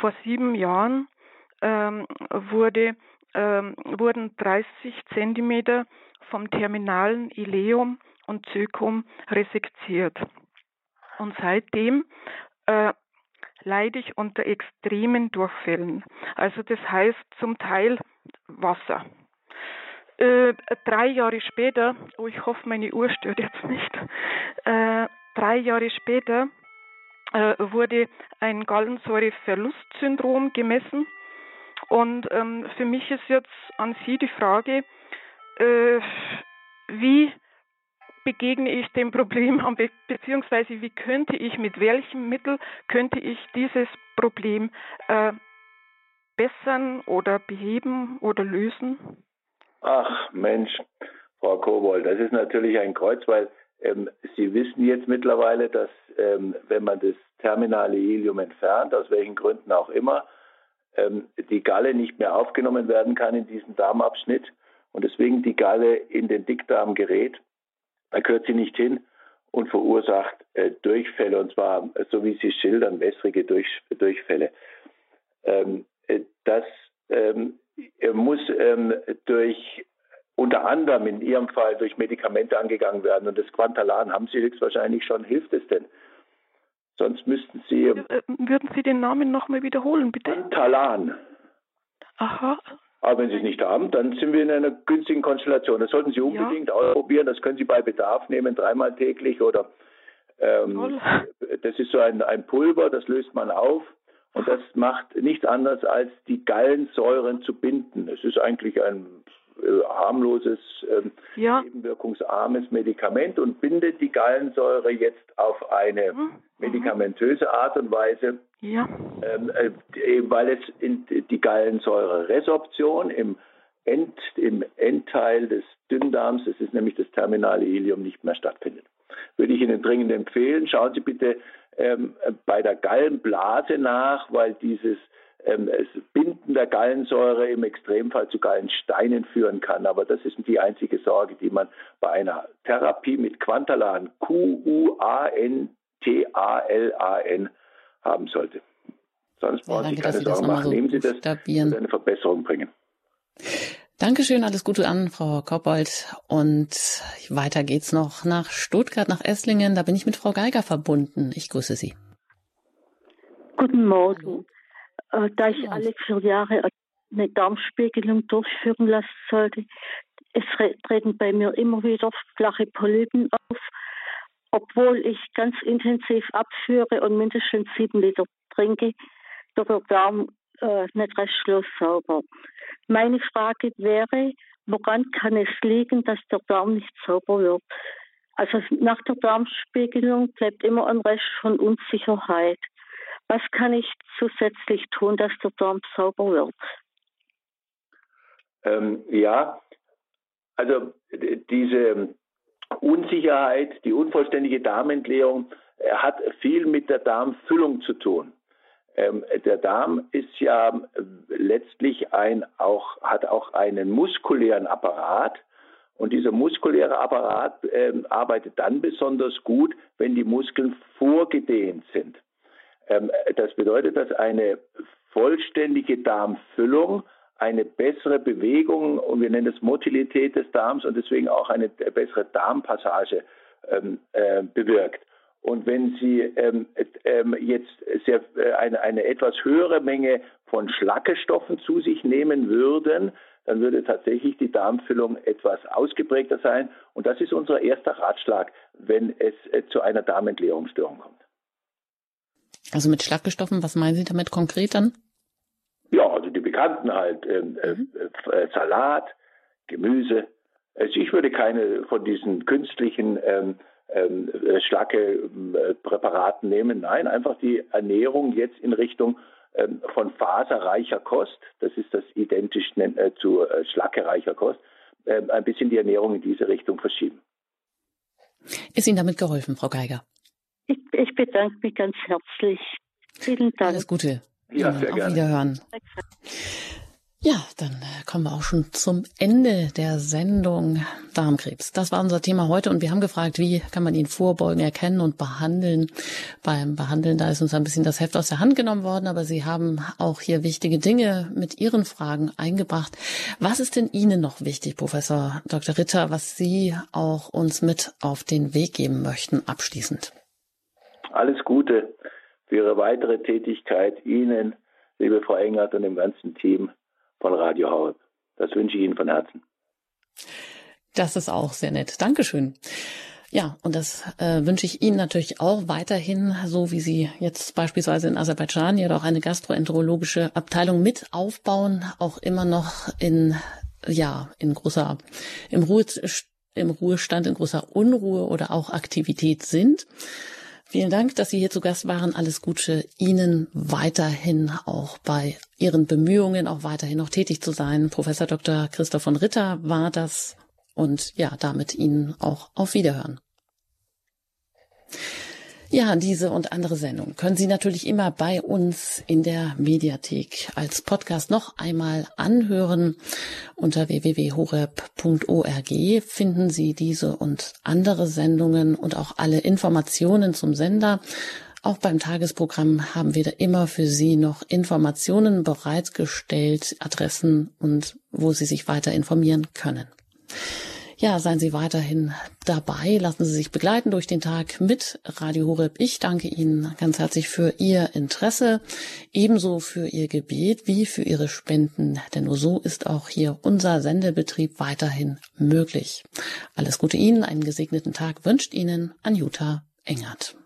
Vor sieben Jahren ähm, wurde, ähm, wurden 30 Zentimeter vom terminalen Ileum und Zökum resektiert. Und seitdem äh, leide ich unter extremen Durchfällen. Also das heißt zum Teil Wasser. Äh, drei Jahre später, oh ich hoffe meine Uhr stört jetzt nicht, äh, drei Jahre später äh, wurde ein Gallensäureverlustsyndrom gemessen. Und ähm, für mich ist jetzt an Sie die Frage, äh, wie begegne ich dem Problem, beziehungsweise wie könnte ich, mit welchem Mittel könnte ich dieses Problem äh, bessern oder beheben oder lösen? Ach Mensch, Frau Kobold, das ist natürlich ein Kreuz, weil ähm, Sie wissen jetzt mittlerweile, dass ähm, wenn man das terminale Helium entfernt, aus welchen Gründen auch immer, ähm, die Galle nicht mehr aufgenommen werden kann in diesen Darmabschnitt und deswegen die Galle in den Dickdarm gerät. Da gehört sie nicht hin und verursacht äh, Durchfälle und zwar, so wie Sie schildern, wässrige Durch, Durchfälle. Ähm, äh, das ähm, muss ähm, durch unter anderem in Ihrem Fall durch Medikamente angegangen werden. Und das Quantalan haben Sie höchstwahrscheinlich schon. Hilft es denn? Sonst müssten Sie. Äh, würden Sie den Namen nochmal wiederholen, bitte? Quantalan. Aha. Aber wenn Sie es nicht haben, dann sind wir in einer günstigen Konstellation. Das sollten Sie unbedingt ja. ausprobieren. Das können Sie bei Bedarf nehmen, dreimal täglich oder. Ähm, das ist so ein, ein Pulver, das löst man auf. Und das macht nichts anderes, als die Gallensäuren zu binden. Es ist eigentlich ein äh, harmloses, ähm, ja. nebenwirkungsarmes Medikament und bindet die Gallensäure jetzt auf eine mhm. medikamentöse Art und Weise, ja. ähm, äh, weil es in die Gallensäure-Resorption im, End, im Endteil des Dünndarms, das ist nämlich das terminale Ilium, nicht mehr stattfindet. Würde ich Ihnen dringend empfehlen, schauen Sie bitte ähm, bei der Gallenblase nach, weil dieses ähm, es Binden der Gallensäure im Extremfall zu Gallensteinen führen kann. Aber das ist die einzige Sorge, die man bei einer Therapie mit Quantalan, Q-U-A-N-T-A-L-A-N, haben sollte. Sonst brauchen Sie keine Sorgen machen. So Nehmen Sie das, das wird eine Verbesserung bringen. Dankeschön, alles Gute an Frau Koppold. Und weiter geht's noch nach Stuttgart, nach Esslingen. Da bin ich mit Frau Geiger verbunden. Ich grüße Sie. Guten Morgen. Äh, da ich alle vier Jahre eine Darmspiegelung durchführen lassen sollte. Es treten bei mir immer wieder flache Polypen auf, obwohl ich ganz intensiv abführe und mindestens sieben Liter trinke, wird der Darm äh, nicht restlos sauber. Meine Frage wäre, woran kann es liegen, dass der Darm nicht sauber wird? Also nach der Darmspiegelung bleibt immer ein Rest von Unsicherheit. Was kann ich zusätzlich tun, dass der Darm sauber wird? Ähm, ja, also diese Unsicherheit, die unvollständige Darmentleerung äh, hat viel mit der Darmfüllung zu tun. Ähm, der Darm ist ja äh, letztlich ein auch hat auch einen muskulären Apparat und dieser muskuläre Apparat äh, arbeitet dann besonders gut, wenn die Muskeln vorgedehnt sind. Ähm, das bedeutet, dass eine vollständige Darmfüllung eine bessere Bewegung und wir nennen es Motilität des Darms und deswegen auch eine bessere Darmpassage ähm, äh, bewirkt. Und wenn Sie ähm, ähm, jetzt sehr, äh, eine, eine etwas höhere Menge von Schlackestoffen zu sich nehmen würden, dann würde tatsächlich die Darmfüllung etwas ausgeprägter sein. Und das ist unser erster Ratschlag, wenn es äh, zu einer Darmentleerungsstörung kommt. Also mit Schlackestoffen, was meinen Sie damit konkret dann? Ja, also die bekannten halt ähm, äh, mhm. äh, Salat, Gemüse. Also ich würde keine von diesen künstlichen ähm, ähm, äh, Schlacke-Präparaten nehmen. Nein, einfach die Ernährung jetzt in Richtung ähm, von faserreicher Kost, das ist das identisch äh, zu äh, schlackereicher Kost, äh, ein bisschen die Ernährung in diese Richtung verschieben. Ist Ihnen damit geholfen, Frau Geiger? Ich, ich bedanke mich ganz herzlich. Vielen Dank. Alles Gute. Ja, sehr Auf gerne. Wiederhören. Ja, dann äh, kommen wir auch schon zum Ende der Sendung Darmkrebs. Das war unser Thema heute und wir haben gefragt, wie kann man ihn vorbeugen, erkennen und behandeln. Beim Behandeln, da ist uns ein bisschen das Heft aus der Hand genommen worden, aber Sie haben auch hier wichtige Dinge mit Ihren Fragen eingebracht. Was ist denn Ihnen noch wichtig, Professor Dr. Ritter, was Sie auch uns mit auf den Weg geben möchten, abschließend? Alles Gute für Ihre weitere Tätigkeit. Ihnen, liebe Frau Engert und dem ganzen Team von Radio Horeb. Das wünsche ich Ihnen von Herzen. Das ist auch sehr nett. Dankeschön. Ja, und das äh, wünsche ich Ihnen natürlich auch weiterhin, so wie Sie jetzt beispielsweise in Aserbaidschan ja auch eine gastroenterologische Abteilung mit aufbauen, auch immer noch in ja in großer im, Ruhe, im Ruhestand, in großer Unruhe oder auch Aktivität sind. Vielen Dank, dass Sie hier zu Gast waren. Alles Gute Ihnen weiterhin auch bei Ihren Bemühungen, auch weiterhin noch tätig zu sein. Professor Dr. Christoph von Ritter war das und ja, damit Ihnen auch auf Wiederhören. Ja, diese und andere Sendungen können Sie natürlich immer bei uns in der Mediathek als Podcast noch einmal anhören. Unter www.horeb.org finden Sie diese und andere Sendungen und auch alle Informationen zum Sender. Auch beim Tagesprogramm haben wir da immer für Sie noch Informationen bereitgestellt, Adressen und wo Sie sich weiter informieren können. Ja, seien Sie weiterhin dabei. Lassen Sie sich begleiten durch den Tag mit Radio Horeb. Ich danke Ihnen ganz herzlich für Ihr Interesse, ebenso für Ihr Gebet wie für Ihre Spenden, denn nur so ist auch hier unser Sendebetrieb weiterhin möglich. Alles Gute Ihnen, einen gesegneten Tag wünscht Ihnen Anjuta Engert.